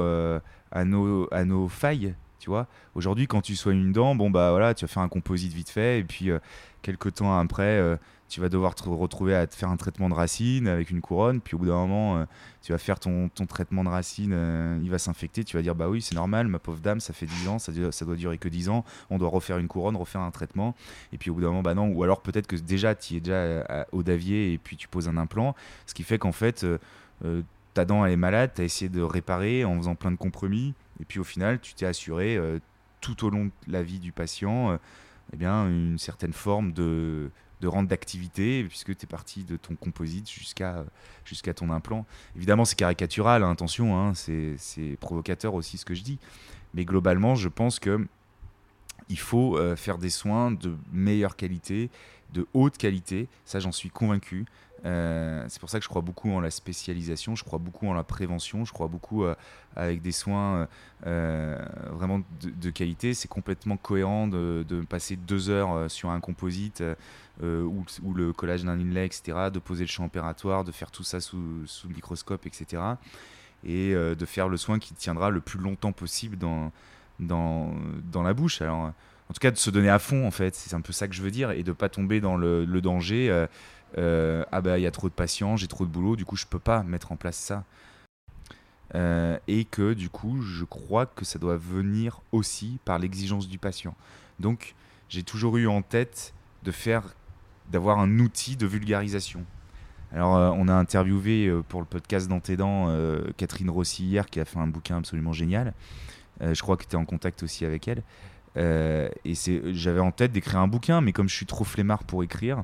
à nos à nos failles tu vois, aujourd'hui, quand tu soignes une dent, bon bah voilà, tu vas faire un composite vite fait, et puis euh, quelques temps après, euh, tu vas devoir te retrouver à te faire un traitement de racine avec une couronne, puis au bout d'un moment, euh, tu vas faire ton, traitement de racine, il va s'infecter, tu vas dire bah oui, c'est normal, ma pauvre dame, ça fait 10 ans, ça, ça doit durer que 10 ans, on doit refaire une couronne, refaire un traitement, et puis au bout d'un moment, bah non, ou alors peut-être que déjà tu es déjà au davier et puis tu poses un implant, ce qui fait qu'en fait, ta dent elle est malade, tu as essayé de réparer en faisant plein de compromis, et puis au final, tu t'es assuré euh, tout au long de la vie du patient euh, eh bien, une certaine forme de, de rente d'activité, puisque tu es parti de ton composite jusqu'à jusqu'à ton implant. Évidemment, c'est caricatural, hein, attention, hein, c'est provocateur aussi ce que je dis. Mais globalement, je pense que il faut euh, faire des soins de meilleure qualité, de haute qualité, ça j'en suis convaincu. Euh, c'est pour ça que je crois beaucoup en la spécialisation, je crois beaucoup en la prévention, je crois beaucoup euh, avec des soins euh, vraiment de, qualité. C'est complètement cohérent de, passer deux heures sur un composite ou, le collage d'un inlay, etc., de poser le champ opératoire, de faire tout ça sous, sous microscope, etc., et de faire le soin qui tiendra le plus longtemps possible dans, la bouche. En tout cas, de se donner à fond, en fait, c'est un peu ça que je veux dire, et de pas tomber dans le, le danger. Euh, ah bah il y a trop de patients, j'ai trop de boulot, du coup je peux pas mettre en place ça. Euh, et que du coup je crois que ça doit venir aussi par l'exigence du patient. Donc j'ai toujours eu en tête de faire, d'avoir un outil de vulgarisation. Alors euh, on a interviewé pour le podcast dans tes dents Catherine Rossi hier qui a fait un bouquin absolument génial. je crois que tu es en contact aussi avec elle. et j'avais en tête d'écrire un bouquin, mais comme je suis trop flemmard pour écrire,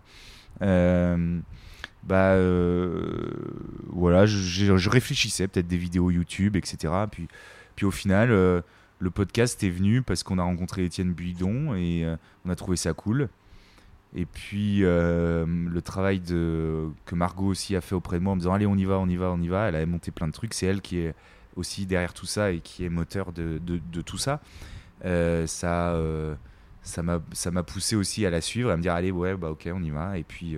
bah euh, voilà, je, réfléchissais peut-être des vidéos YouTube, etc. Puis, puis au final, euh, le podcast est venu parce qu'on a rencontré Étienne Buidon et on a trouvé ça cool. Et puis le travail de, que Margot aussi a fait auprès de moi en me disant allez on y va, on y va, on y va. Elle a monté plein de trucs. C'est elle qui est aussi derrière tout ça et qui est moteur de, de, tout ça, ça ça m'a ça m'a poussé aussi à la suivre à me dire allez ouais bah ok on y va. Et puis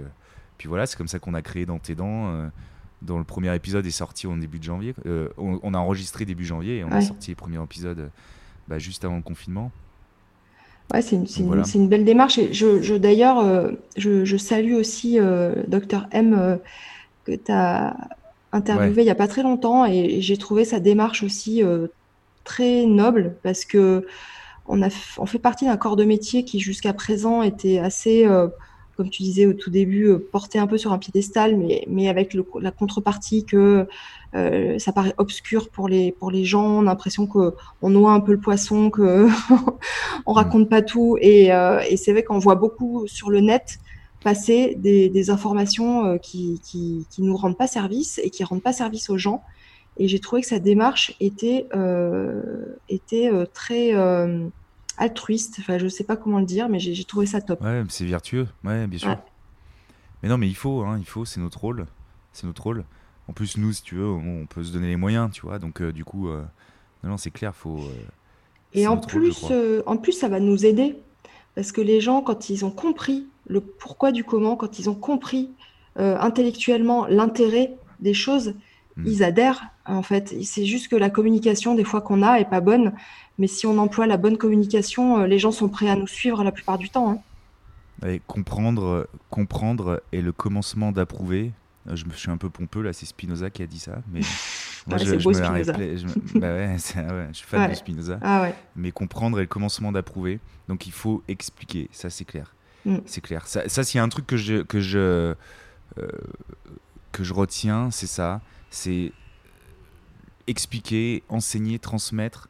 puis voilà c'est comme ça qu'on a créé dans tes dents dont le premier épisode est sorti au début de janvier on, a enregistré début janvier et on a sorti les premiers épisodes bah, juste avant le confinement. Ouais, c'est une, une, une, belle démarche. Et je, je D'ailleurs, euh, je, je, salue aussi euh, Dr M euh, que tu as interviewé il n'y a pas très longtemps. Et, j'ai trouvé sa démarche aussi euh, très noble parce que on, a, on fait partie d'un corps de métier qui jusqu'à présent était assez comme tu disais au tout début, euh, porté un peu sur un piédestal, mais, mais avec la contrepartie que euh, ça paraît obscur pour les, pour les gens, on a l'impression qu'on noie un peu le poisson, qu'on on raconte pas tout. Et, euh, et c'est vrai qu'on voit beaucoup sur le net passer des, des informations qui, qui, qui nous rendent pas service et qui rendent pas service aux gens. Et j'ai trouvé que sa démarche était, était très altruiste. Enfin, je sais pas comment le dire, mais j'ai trouvé ça top. Ouais, c'est vertueux. Ouais, bien sûr. Mais non, mais il faut, hein, il faut, c'est notre rôle. C'est notre rôle. En plus, nous, si tu veux, on peut se donner les moyens, tu vois. Donc, euh, du coup, euh, non, c'est clair, faut. Euh, et en plus, en plus, ça va nous aider. Parce que les gens, quand ils ont compris le pourquoi du comment, quand ils ont compris intellectuellement l'intérêt des choses, hmm. ils adhèrent, en fait. C'est juste que la communication, des fois, qu'on a est pas bonne. Mais si on emploie la bonne communication, euh, les gens sont prêts à nous suivre la plupart du temps. Hein. comprendre, comprendre est le commencement d'approuver. Euh, je me suis un peu pompeux là, c'est Spinoza qui a dit ça, mais moi je, beau, Spinoza. je, bah ouais, je suis fan de Spinoza. Ah mais comprendre est le commencement d'approuver, donc il faut expliquer, ça c'est clair. Mm. C'est clair. Ça, ça s'il y a un truc que je que je euh, que je retiens, c'est ça, c'est expliquer, enseigner, transmettre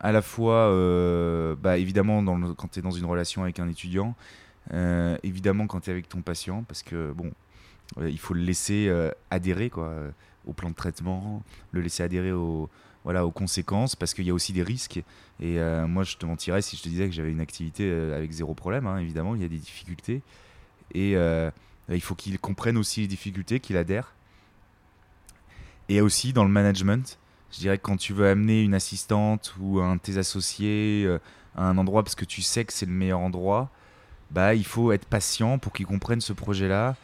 à la fois, euh, bah, évidemment, quand tu es dans une relation avec un étudiant, euh, évidemment quand tu es avec ton patient, parce que bon, euh, il faut le laisser adhérer quoi, au plan de traitement, le laisser adhérer au, voilà, aux conséquences, parce qu'il y a aussi des risques. Et moi, je te mentirais si je te disais que j'avais une activité avec zéro problème, hein, évidemment, il y a des difficultés. Et il faut qu'il comprenne aussi les difficultés, qu'il adhère. Et aussi dans le management, je dirais que quand tu veux amener une assistante ou un de tes associés euh, à un endroit parce que tu sais que c'est le meilleur endroit, bah il faut être patient pour qu'ils comprennent ce projet-là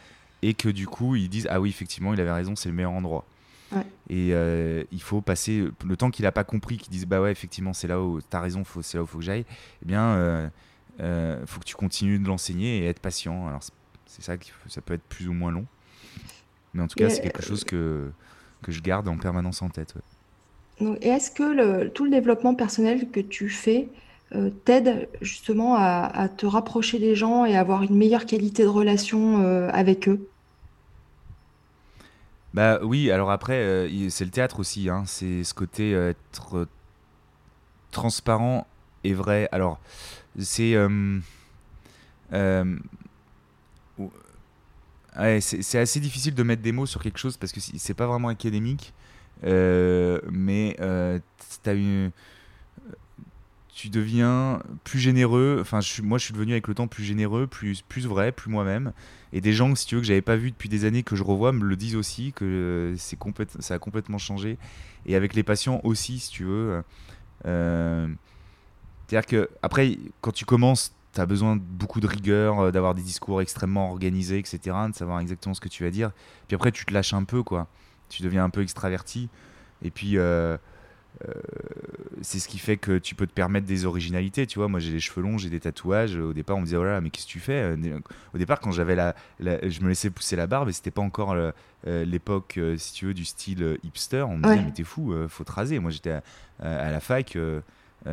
et que du coup ils disent ah oui effectivement il avait raison c'est le meilleur endroit. Et euh, il faut passer le temps qu'il n'a pas compris, qu'il dise bah ouais effectivement c'est là où tu as raison, c'est là où il faut que j'aille. Eh bien il euh, faut que tu continues de l'enseigner et être patient. Alors c'est ça qui ça peut être plus ou moins long, mais en tout cas c'est quelque chose que que je garde en permanence en tête. Et est-ce que le, tout le développement personnel que tu fais euh, t'aide justement à, te rapprocher des gens et avoir une meilleure qualité de relation euh, avec eux? Bah oui, alors après, euh, c'est le théâtre aussi, hein. c'est ce côté être transparent et vrai. Alors, c'est. C'est assez difficile de mettre des mots sur quelque chose parce que c'est pas vraiment académique. Euh, mais euh, tu deviens plus généreux. Enfin, moi, je suis devenu avec le temps plus généreux, plus, plus vrai, plus moi-même. Et des gens, si tu veux, que j'avais pas vu depuis des années, que je revois, me le disent aussi, que c'est ça a complètement changé. Et avec les patients aussi, si tu veux. Euh, c'est-à-dire que, après, quand tu commences, tu as besoin de beaucoup de rigueur, d'avoir des discours extrêmement organisés, etc., de savoir exactement ce que tu vas dire. Puis après, tu te lâches un peu, quoi tu deviens un peu extraverti. Et puis, euh, euh, c'est ce qui fait que tu peux te permettre des originalités. Tu vois, moi j'ai les cheveux longs, j'ai des tatouages. Au départ, on me disait, oh là, mais qu'est-ce que tu fais euh, Au départ, quand j'avais la, Je me laissais pousser la barbe et c'était pas encore l'époque, si tu veux, du style hipster. On me disait, mais t'es fou, faut te raser. Moi j'étais à, la fac.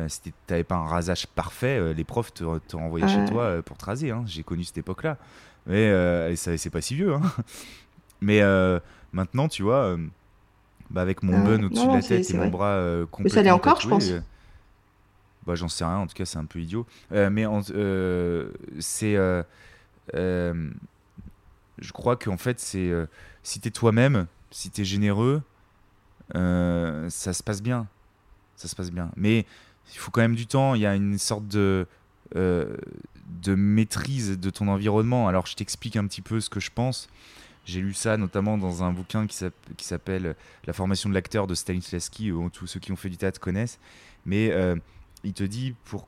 Si t'avais pas un rasage parfait, les profs te, te renvoyaient chez toi pour te raser. Hein. J'ai connu cette époque-là. Mais c'est pas si vieux. Hein. Mais Maintenant, tu vois, euh, bah avec mon bun au-dessus de la tête et mon bras euh, complètement. Mais ça l'est encore, je pense. Euh, bah, j'en sais rien, en tout cas, c'est un peu idiot. mais c'est. je crois qu'en fait, c'est. si t'es toi-même, si t'es généreux, ça se passe bien. Ça se passe bien. Mais il faut quand même du temps. Il y a une sorte de. de maîtrise de ton environnement. Alors je t'explique un petit peu ce que je pense J'ai lu ça notamment dans un bouquin qui s'appelle La formation de l'acteur de Stanislavski, où tous ceux qui ont fait du théâtre connaissent. Mais il te dit pour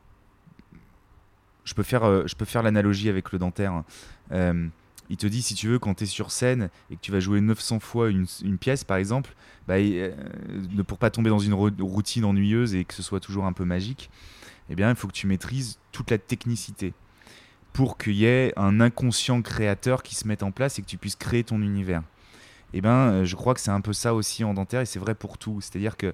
je peux faire, euh, faire l'analogie avec le dentaire. Hein. Euh, il te dit, si tu veux, quand tu es sur scène et que tu vas jouer 900 fois une, pièce, par exemple, bah, euh, pour pas tomber dans une routine ennuyeuse et que ce soit toujours un peu magique, eh bien, il faut que tu maîtrises toute la technicité pour qu'il y ait un inconscient créateur qui se mette en place et que tu puisses créer ton univers. Eh ben, je crois que c'est un peu ça aussi en dentaire et c'est vrai pour tout. C'est-à-dire que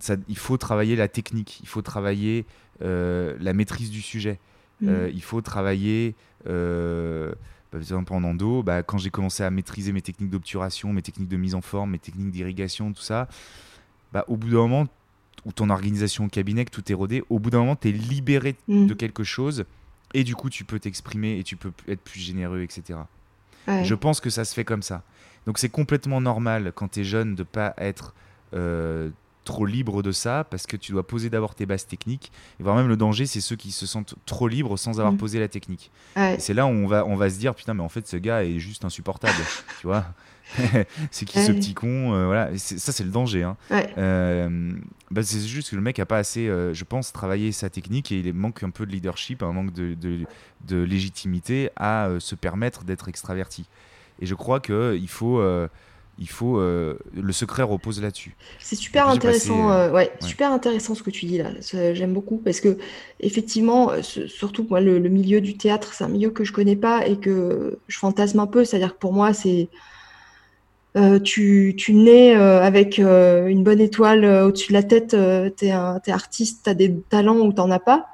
ça, il faut travailler la technique, il faut travailler euh, la maîtrise du sujet. Mm. Euh, il faut travailler, euh, bah, par exemple en endo, bah, quand j'ai commencé à maîtriser mes techniques d'obturation, mes techniques de mise en forme, mes techniques d'irrigation, tout ça, bah, au bout d'un moment, où ton organisation au cabinet, que tout est rodé, au bout d'un moment, tu es libéré mm. de quelque chose et du coup, tu peux t'exprimer et tu peux être plus généreux, etc. Je pense que ça se fait comme ça. Donc c'est complètement normal quand tu es jeune de pas être trop libre de ça parce que tu dois poser d'abord tes bases techniques. Et voire même le danger, c'est ceux qui se sentent trop libres sans avoir mm. posé la technique. C'est là où on va, on va se dire putain, mais en fait, ce gars est juste insupportable. tu vois C'est qui ce petit con euh, Voilà, ça, c'est le danger. Hein. Euh, bah, c'est juste que le mec a pas assez, euh, je pense, travaillé sa technique et il manque un peu de leadership, un manque de, de, de légitimité à se permettre d'être extraverti. Et je crois qu'il faut il faut euh, le secret repose là-dessus. C'est super intéressant, euh, ouais, super intéressant ce que tu dis là. J'aime beaucoup parce que effectivement, euh, surtout moi, le, milieu du théâtre, c'est un milieu que je connais pas et que je fantasme un peu. C'est-à-dire que pour moi, c'est tu, tu nais avec une bonne étoile au-dessus de la tête, tu es, es, artiste, tu as des talents ou tu n'en as pas.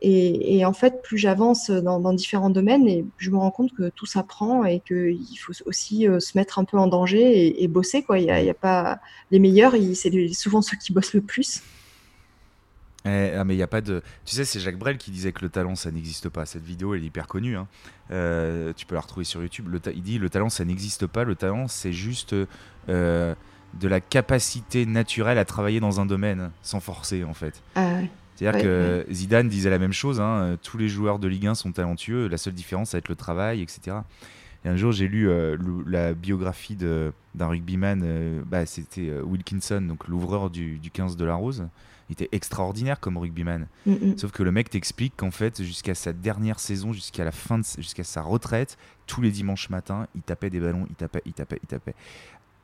Et, en fait, plus j'avance dans, différents domaines, et je me rends compte que tout s'apprend et qu'il faut aussi euh, se mettre un peu en danger et, bosser. Quoi. Il n'y a, pas les meilleurs, c'est souvent ceux qui bossent le plus. Eh, ah, mais il y a pas de. Tu sais, c'est Jacques Brel qui disait que le talent, ça n'existe pas. Cette vidéo, elle est hyper connue. Hein. Euh, tu peux la retrouver sur YouTube. Le il dit le talent, ça n'existe pas. Le talent, c'est juste euh, de la capacité naturelle à travailler dans un domaine sans forcer, en fait. Ah, c'est-à-dire que Zidane disait la même chose, hein, euh, tous les joueurs de Ligue 1 sont talentueux, la seule différence, ça va être le travail, etc. Et un jour, j'ai lu euh, la biographie d'un rugbyman, euh, bah, c'était Wilkinson, donc l'ouvreur du, 15 de la Rose. Il était extraordinaire comme rugbyman. Mm, mm. Sauf que le mec t'explique qu'en fait, jusqu'à sa dernière saison, jusqu'à la fin, jusqu'à sa retraite, tous les dimanches matins, il tapait des ballons, il tapait, il tapait, il tapait.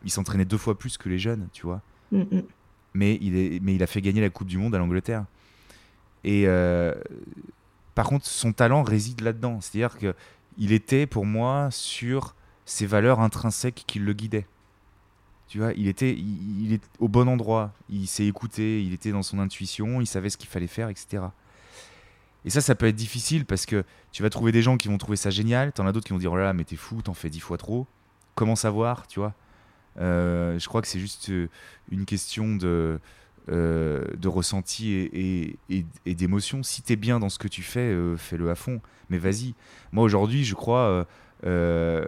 Il s'entraînait deux fois plus que les jeunes, tu vois. Mm, mais, il est, mais il a fait gagner la Coupe du Monde à l'Angleterre. Et euh, par contre, son talent réside là-dedans. C'est-à-dire qu'il était pour moi sur ses valeurs intrinsèques qui le guidaient. Tu vois, il était, il, est au bon endroit, il s'est écouté, il était dans son intuition, il savait ce qu'il fallait faire, etc. Et ça, ça peut être difficile parce que tu vas trouver des gens qui vont trouver ça génial, t'en as d'autres qui vont dire oh là là, mais t'es fou, t'en fais dix fois trop. Comment savoir, tu vois? Euh, Je crois que c'est juste euh, une question de, euh, de ressenti et, et, d'émotion. Si tu es bien dans ce que tu fais, euh, fais-le à fond. Mais vas-y. Moi, aujourd'hui, je crois euh,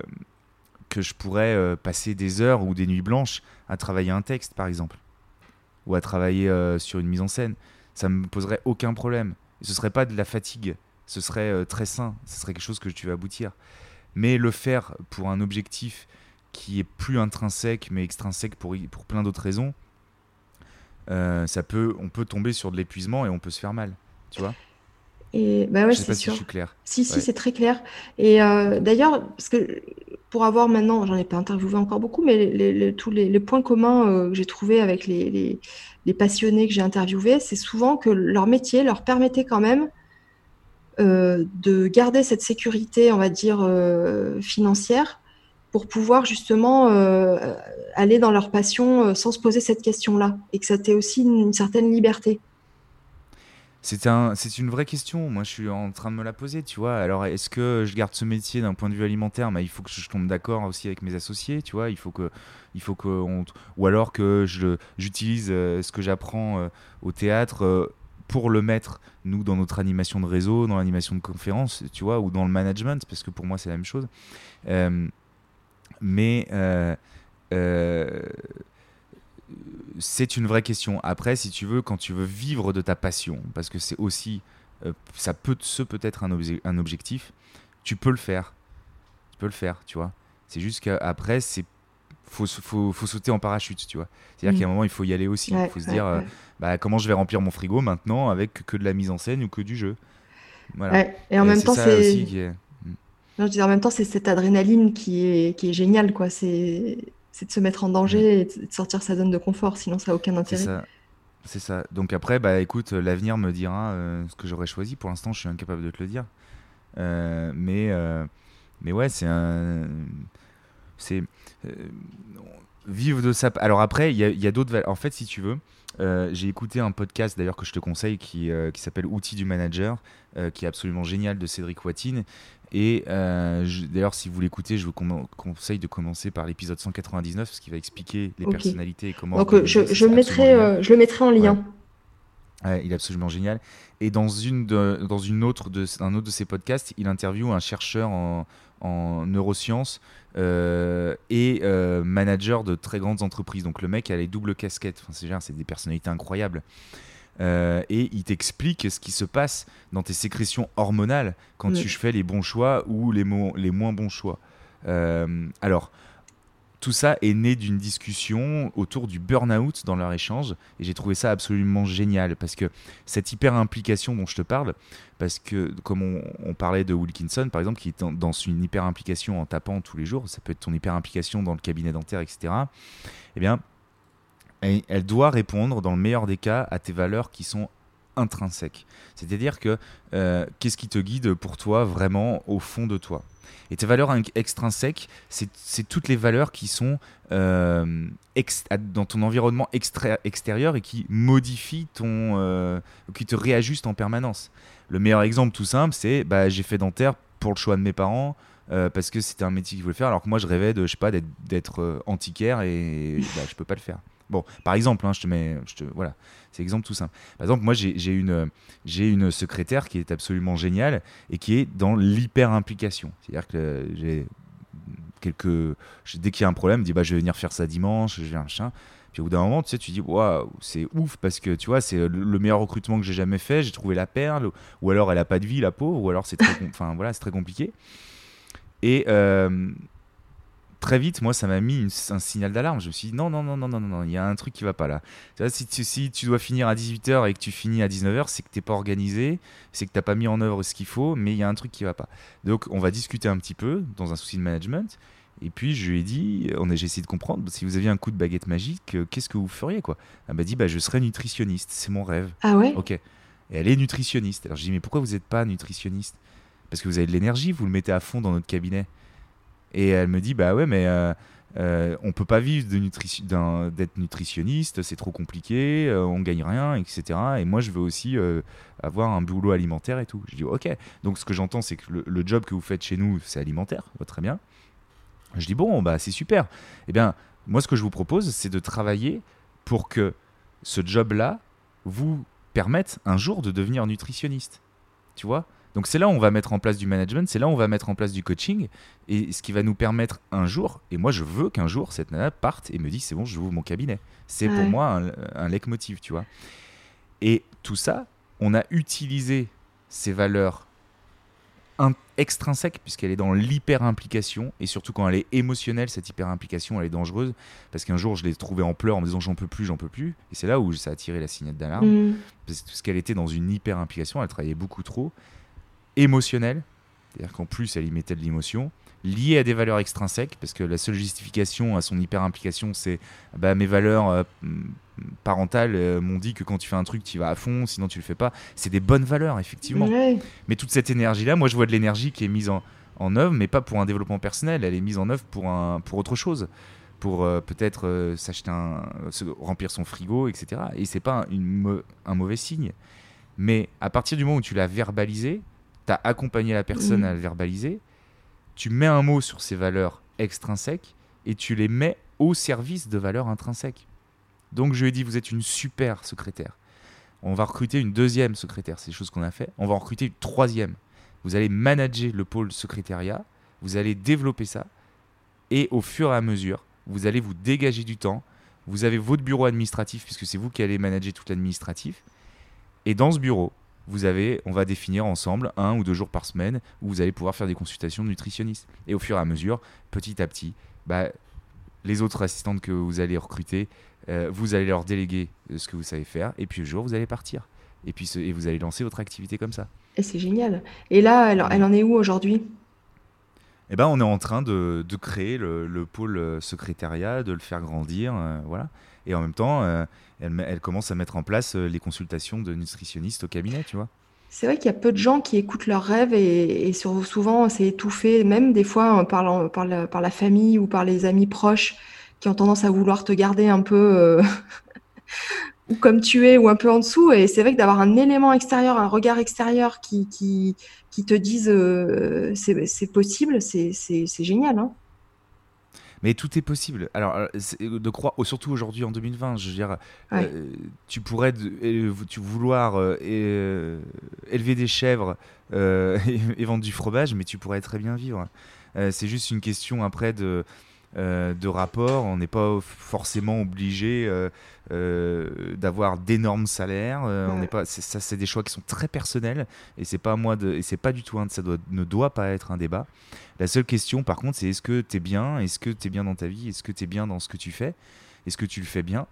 que je pourrais passer des heures ou des nuits blanches à travailler un texte, par exemple. Ou à travailler sur une mise en scène. Ça me poserait aucun problème. Ce serait pas de la fatigue. Ce serait très sain. Ce serait quelque chose que tu vas aboutir. Mais le faire pour un objectif qui est plus intrinsèque, mais extrinsèque pour, pour plein d'autres raisons, euh, ça peut, on peut tomber sur de l'épuisement et on peut se faire mal, tu vois. Et bah ouais, c'est sûr. Si je suis. Si, si, c'est très clair. Et euh, d'ailleurs, parce que pour avoir maintenant, j'en ai pas interviewé encore beaucoup, mais les, tous les, points communs euh, que j'ai trouvés avec les, les passionnés que j'ai interviewés, c'est souvent que leur métier leur permettait quand même de garder cette sécurité, on va dire, financière pour pouvoir justement euh, aller dans leur passion euh, sans se poser cette question-là et que ça t'ait aussi une, certaine liberté c'est un, une vraie question. Moi, je suis en train de me la poser, tu vois. Alors, est-ce que je garde ce métier d'un point de vue alimentaire? Mais il faut que je tombe d'accord aussi avec mes associés, tu vois. Il faut que, il faut que, ou alors que je, j'utilise euh, ce que j'apprends au théâtre pour le mettre nous dans notre animation de réseau, dans l'animation de conférence, tu vois, ou dans le management, parce que pour moi c'est la même chose. Euh, c'est une vraie question. Après, si tu veux, quand tu veux vivre de ta passion, parce que c'est aussi, euh, ça peut, ce peut être un, un, objectif, tu peux le faire. Tu peux le faire, tu vois. C'est juste qu'après, c'est faut, faut, faut, sauter en parachute, tu vois. C'est-à-dire qu'à un mm. moment, il faut y aller aussi. Il faut se dire, euh, bah, comment je vais remplir mon frigo maintenant avec que de la mise en scène ou que du jeu? Voilà. Et en même temps, c'est. Non, je dis, en même temps, c'est cette adrénaline qui est, qui est géniale, quoi. C'est de se mettre en danger mm. et de sortir sa zone de confort, sinon ça n'a aucun intérêt. C'est ça. Donc après, bah écoute, l'avenir me dira euh, ce que j'aurais choisi. Pour l'instant, je suis incapable de te le dire. Euh, mais, mais ouais, c'est un. C'est euh, vivre de ça. Alors après, il y a, d'autres. En fait, si tu veux, euh, j'ai écouté un podcast d'ailleurs que je te conseille qui, euh, qui s'appelle Outils du manager, qui est absolument génial de Cédric Watine. Et d'ailleurs, si vous l'écoutez, je vous conseille de commencer par l'épisode 199 parce qu'il va expliquer les personnalités et comment. Donc je, je, mettrai, je le mettrai en lien. il est absolument génial. Et dans, une dans une autre de, un autre de ses podcasts, il interviewe un chercheur en, en neurosciences euh, et euh, manager de très grandes entreprises. Donc le mec a les doubles casquettes. Enfin, c'est des personnalités incroyables. Euh, et il t'explique ce qui se passe dans tes sécrétions hormonales quand tu fais les bons choix ou les, les moins bons choix. alors, tout ça est né d'une discussion autour du burn-out dans leur échange et j'ai trouvé ça absolument génial parce que cette hyper implication dont je te parle, parce que comme on, parlait de Wilkinson par exemple qui est dans, une hyper implication en tapant tous les jours, ça peut être ton hyper implication dans le cabinet dentaire, etc. Eh bien, elle, doit répondre dans le meilleur des cas à tes valeurs qui sont intrinsèques. C'est-à-dire que euh, qu'est-ce qui te guide pour toi vraiment au fond de toi? Et tes valeurs extrinsèques, c'est toutes les valeurs qui sont euh, dans ton environnement extérieur et qui modifient ton. Euh, qui te réajustent en permanence. Le meilleur exemple tout simple, c'est bah, j'ai fait dentaire pour le choix de mes parents. Parce que c'était un métier qu'ils voulaient faire, alors que moi je rêvais de, je sais pas, d'être antiquaire et bah, je peux pas le faire. Bon, par exemple, hein, je te mets, je te, voilà, c'est exemple tout simple. Par exemple, moi j'ai une, une secrétaire qui est absolument géniale et qui est dans l'hyper implication. C'est-à-dire que j'ai quelques, dès qu'il y a un problème, je dis bah je vais venir faire ça dimanche, je un chien. Puis au bout d'un moment, tu sais, tu dis waouh, c'est ouf parce que tu vois, c'est le meilleur recrutement que j'ai jamais fait. J'ai trouvé la perle, ou alors elle a pas de vie, la pauvre, ou alors c'est très, enfin voilà, très compliqué. Et euh, très vite, moi, ça m'a mis un signal d'alarme. Je me suis dit, non, non, non, non, non, non, il y a un truc qui va pas là. si, tu, si tu dois finir à 18h et que tu finis à 19h, c'est que tu n'es pas organisé, c'est que tu n'as pas mis en œuvre ce qu'il faut, mais il y a un truc qui va pas. Donc, on va discuter un petit peu dans un souci de management. Et puis, je lui ai dit, on a, j'ai essayé de comprendre, si vous aviez un coup de baguette magique, euh, qu'est-ce que vous feriez quoi? Elle m'a dit, bah, je serais nutritionniste, c'est mon rêve. Ah ouais? Ok. Et elle est nutritionniste. Alors, je dis, mais pourquoi vous n'êtes pas nutritionniste? Parce que vous avez de l'énergie, vous le mettez à fond dans notre cabinet. Et elle me dit bah ouais, mais euh, euh, on peut pas vivre de d'être nutritionniste, c'est trop compliqué, euh, on gagne rien, etc. Et moi, je veux aussi euh, avoir un boulot alimentaire et tout. Je dis ok. Donc, ce que j'entends, c'est que le, job que vous faites chez nous, c'est alimentaire, très bien. Je dis bon, bah c'est super. Eh bien, moi, ce que je vous propose, c'est de travailler pour que ce job-là vous permette un jour de devenir nutritionniste. Tu vois? Donc c'est là où on va mettre en place du management, c'est là où on va mettre en place du coaching, et ce qui va nous permettre un jour, et moi je veux qu'un jour cette nana parte et me dise c'est bon, je ouvre mon cabinet. C'est pour moi un, un leitmotiv, tu vois. Et tout ça, on a utilisé ces valeurs extrinsèques puisqu'elle est dans l'hyper implication et surtout quand elle est émotionnelle cette hyper implication elle est dangereuse parce qu'un jour je l'ai trouvée en pleurs en me disant j'en peux plus j'en peux plus et c'est là où ça a tiré la signette d'alarme mm. parce qu'elle était dans une hyper implication elle travaillait beaucoup trop émotionnelle, c'est-à-dire qu'en plus elle y mettait de l'émotion, liée à des valeurs extrinsèques, parce que la seule justification à son hyper-implication, c'est bah, mes valeurs euh, parentales euh, m'ont dit que quand tu fais un truc, tu vas à fond, sinon tu le fais pas. C'est des bonnes valeurs, effectivement. Mais toute cette énergie-là, moi je vois de l'énergie qui est mise en, en, œuvre, mais pas pour un développement personnel, elle est mise en œuvre pour, un, pour autre chose. Pour euh, peut-être s'acheter un, remplir son frigo, etc. Et c'est pas une, un mauvais signe. Mais à partir du moment où tu l'as verbalisé, tu as accompagné la personne à le verbaliser, tu mets un mot sur ces valeurs extrinsèques et tu les mets au service de valeurs intrinsèques. Donc je lui ai dit, vous êtes une super secrétaire. On va recruter une deuxième secrétaire, c'est des choses qu'on a fait. On va en recruter une troisième. Vous allez manager le pôle secrétariat, vous allez développer ça, et au fur et à mesure, vous allez vous dégager du temps. Vous avez votre bureau administratif, puisque c'est vous qui allez manager tout l'administratif. Et dans ce bureau, vous avez, on va définir ensemble un ou deux jours par semaine où vous allez pouvoir faire des consultations de nutritionnistes. Et au fur et à mesure, petit à petit, bah, les autres assistantes que vous allez recruter, euh, vous allez leur déléguer ce que vous savez faire, et puis le jour, vous allez partir. Et puis et vous allez lancer votre activité comme ça. C'est génial. Et là, elle en est où aujourd'hui? Eh ben, on est en train de, de créer le, le, pôle euh, secrétariat, de le faire grandir, euh, voilà. Et en même temps, elle, elle, commence à mettre en place les consultations de nutritionnistes au cabinet, tu vois. C'est vrai qu'il y a peu de gens qui écoutent leurs rêves et, souvent c'est étouffé, même des fois par, la, famille ou par les amis proches qui ont tendance à vouloir te garder un peu euh, ou comme tu es ou un peu en dessous. Et c'est vrai que d'avoir un élément extérieur, un regard extérieur qui, qui te dise euh, c'est possible, c'est génial. Hein mais tout est possible. Alors, euh, de croire, surtout aujourd'hui en 2020, je veux dire, euh, tu pourrais tu vouloir élever des chèvres et, vendre du fromage, mais tu pourrais très bien vivre. c'est juste une question après de euh, de rapport. On n'est pas forcément obligé euh, euh, d'avoir d'énormes salaires. On n'est pas. Ça, c'est des choix qui sont très personnels et c'est pas moi de. Et c'est pas du tout un. Ça doit, ne doit pas être un débat. La seule question, par contre, c'est est-ce que tu es bien Est-ce que tu es bien dans ta vie Est-ce que tu es bien dans ce que tu fais Est-ce que tu le fais bien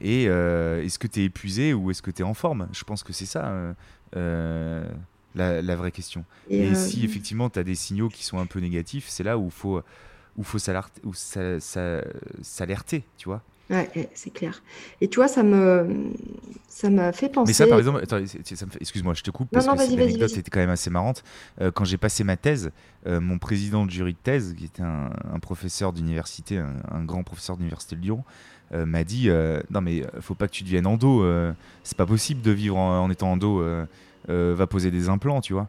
et est-ce que tu es épuisé ou est-ce que tu es en forme? Je pense que c'est ça la, vraie question. Et, et si effectivement tu as des signaux qui sont un peu négatifs, c'est là où il faut, où faut s'alerter, tu vois. Ouais, c'est clair. Et tu vois, ça me, ça m'a fait penser. Mais ça, par exemple, excuse-moi, je te coupe parce que cette anecdote était quand même assez marrante. Euh, quand j'ai passé ma thèse, euh, mon président de jury de thèse, qui était un, professeur d'université, un, grand professeur d'université de Lyon, euh, m'a dit non mais faut pas que tu deviennes endo. c'est pas possible de vivre en, en étant endo. va poser des implants, tu vois.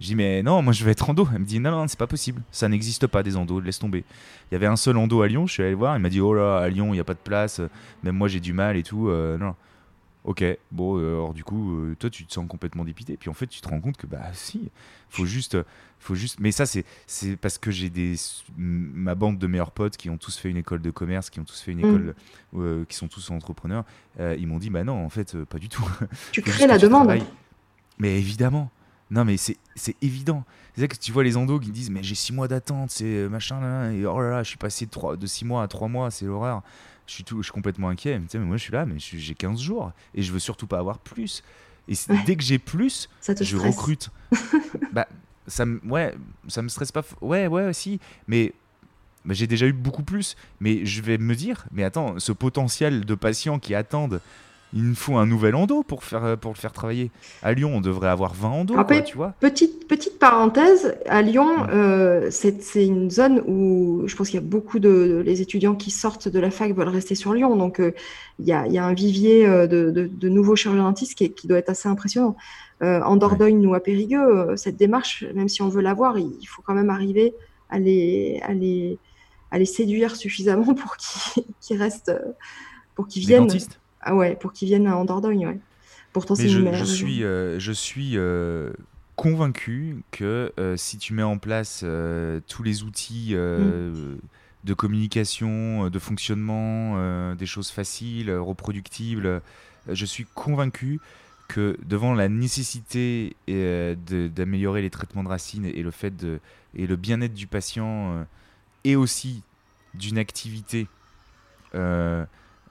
Je dis, mais non, moi je vais être endo. Elle me dit, non, non, c'est pas possible. Ça n'existe pas des endos, laisse tomber. Il y avait un seul endo à Lyon, je suis allé le voir. Il m'a dit, oh là, à Lyon, il n'y a pas de place. Même moi, j'ai du mal et tout. Euh, non. Ok, bon, euh, alors du coup, euh, toi, tu te sens complètement dépité. Puis en fait, tu te rends compte que, bah si, faut juste. Faut juste... Mais ça, c'est parce que j'ai des ma bande de meilleurs potes qui ont tous fait une école de commerce, qui ont tous fait une mm. école, qui sont tous entrepreneurs. ils m'ont dit, bah non, en fait, pas du tout. Tu crées la demande. Mais évidemment, non, mais c'est évident. C'est que tu vois les endos qui disent Mais j'ai 6 mois d'attente, c'est euh, machin là, et oh là là, je suis passé de 6 mois à 3 mois, c'est l'horreur. Je suis, tout, je suis complètement inquiet. Mais, mais moi, je suis là, mais j'ai 15 jours et je veux surtout pas avoir plus. Et dès que j'ai plus, je recrute. bah, ça me, ouais, ça me stresse pas. Ouais, ouais, aussi. Mais bah, j'ai déjà eu beaucoup plus. Mais je vais me dire Mais attends, ce potentiel de patients qui attendent il nous faut un nouvel endo pour, faire, euh, pour le faire travailler. À Lyon, on devrait avoir 20 endos, tu vois. Petite, petite parenthèse, à Lyon, euh, c'est une zone où je pense qu'il y a beaucoup de les étudiants qui sortent de la fac veulent rester sur Lyon. Donc, euh, il, y a, y, a, un vivier de, de, nouveaux chirurgiens dentistes qui, qui, doit être assez impressionnant. en Dordogne ou à Périgueux, cette démarche, même si on veut l'avoir, il, il faut quand même arriver à les, à les, à les séduire suffisamment pour qu'ils restent, pour qu'ils viennent. Ah ouais, pour qu'ils viennent en Dordogne, ouais. Pourtant, c'est je, je, suis, euh, je suis euh, convaincu que euh, si tu mets en place tous les outils mm. de communication, de fonctionnement, des choses faciles, reproductibles, je suis convaincu que devant la nécessité d'améliorer les traitements de racines et le fait de et le bien-être du patient et aussi d'une activité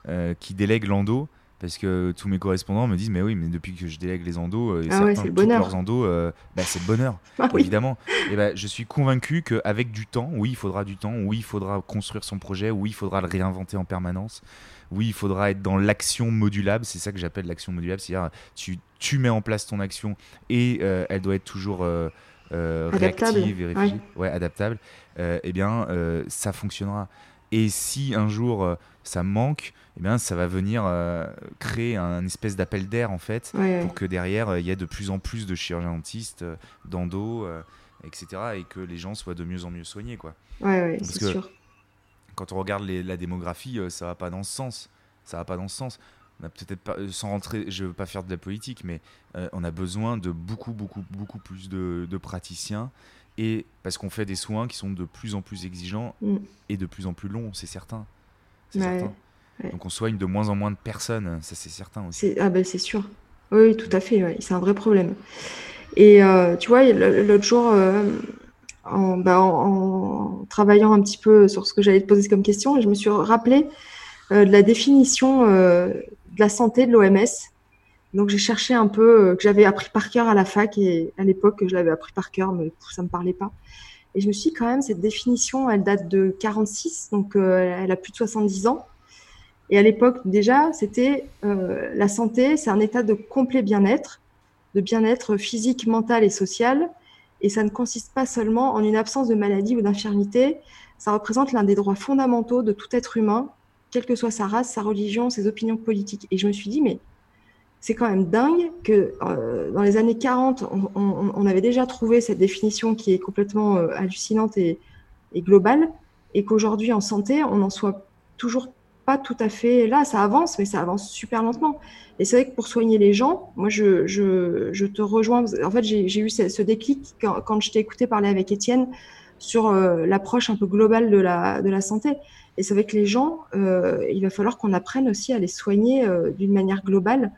euh, qui délègue l'endo parce que tous mes correspondants me disent mais oui mais depuis que je délègue les endos euh, et ah certains, ouais, leurs endos euh, bah, c'est le bonheur. Ah évidemment. Et bah, je suis convaincu qu'avec du temps oui il faudra du temps oui il faudra construire son projet oui il faudra le réinventer en permanence oui il faudra être dans l'action modulable. C'est ça que j'appelle l'action modulable c'est-à-dire tu, tu mets en place ton action et elle doit être toujours réactive et ouais. adaptable. Eh bien ça fonctionnera et si un jour ça manque eh bien, ça va venir euh, créer un espèce d'appel d'air en fait, pour que derrière euh, il y ait de plus en plus de chirurgiens dentistes, euh, d'endo, etc. et que les gens soient de mieux en mieux soignés, quoi. Ouais, c'est sûr. Quand on regarde la démographie, ça va pas dans ce sens. Ça va pas dans ce sens. On a peut-être pas, sans rentrer, je veux pas faire de la politique, mais on a besoin de beaucoup, beaucoup, beaucoup plus de, praticiens et parce qu'on fait des soins qui sont de plus en plus exigeants mm. et de plus en plus longs, c'est certain. C'est certain. Donc on soigne de moins en moins de personnes, ça c'est certain aussi. Ah ben c'est sûr. Oui, tout à fait, c'est un vrai problème. Et tu vois, l'autre jour, bah, en, travaillant un petit peu sur ce que j'allais te poser comme question, je me suis rappelé de la définition de la santé de l'OMS. Donc j'ai cherché un peu, que j'avais appris par cœur à la fac, et à l'époque, je l'avais appris par cœur, mais ça ne me parlait pas. Et je me suis quand même, cette définition, elle date de 46, donc elle a plus de 70 ans. Et à l'époque, déjà, c'était euh, la santé, c'est un état de complet bien-être, de bien-être physique, mental et social. Et ça ne consiste pas seulement en une absence de maladie ou d'infirmité. Ça représente l'un des droits fondamentaux de tout être humain, quelle que soit sa race, sa religion, ses opinions politiques. Et je me suis dit, mais c'est quand même dingue que euh, dans les années 40, on, avait déjà trouvé cette définition qui est complètement euh, hallucinante et, globale, et qu'aujourd'hui, en santé, on n'en soit toujours pas tout à fait là. Ça avance, mais ça avance super lentement. Et c'est vrai que pour soigner les gens, moi, je, te rejoins. En fait, j'ai eu ce, déclic quand, je t'ai écouté parler avec Étienne sur euh, l'approche un peu globale de la, santé. Et c'est vrai que les gens, il va falloir qu'on apprenne aussi à les soigner d'une manière globale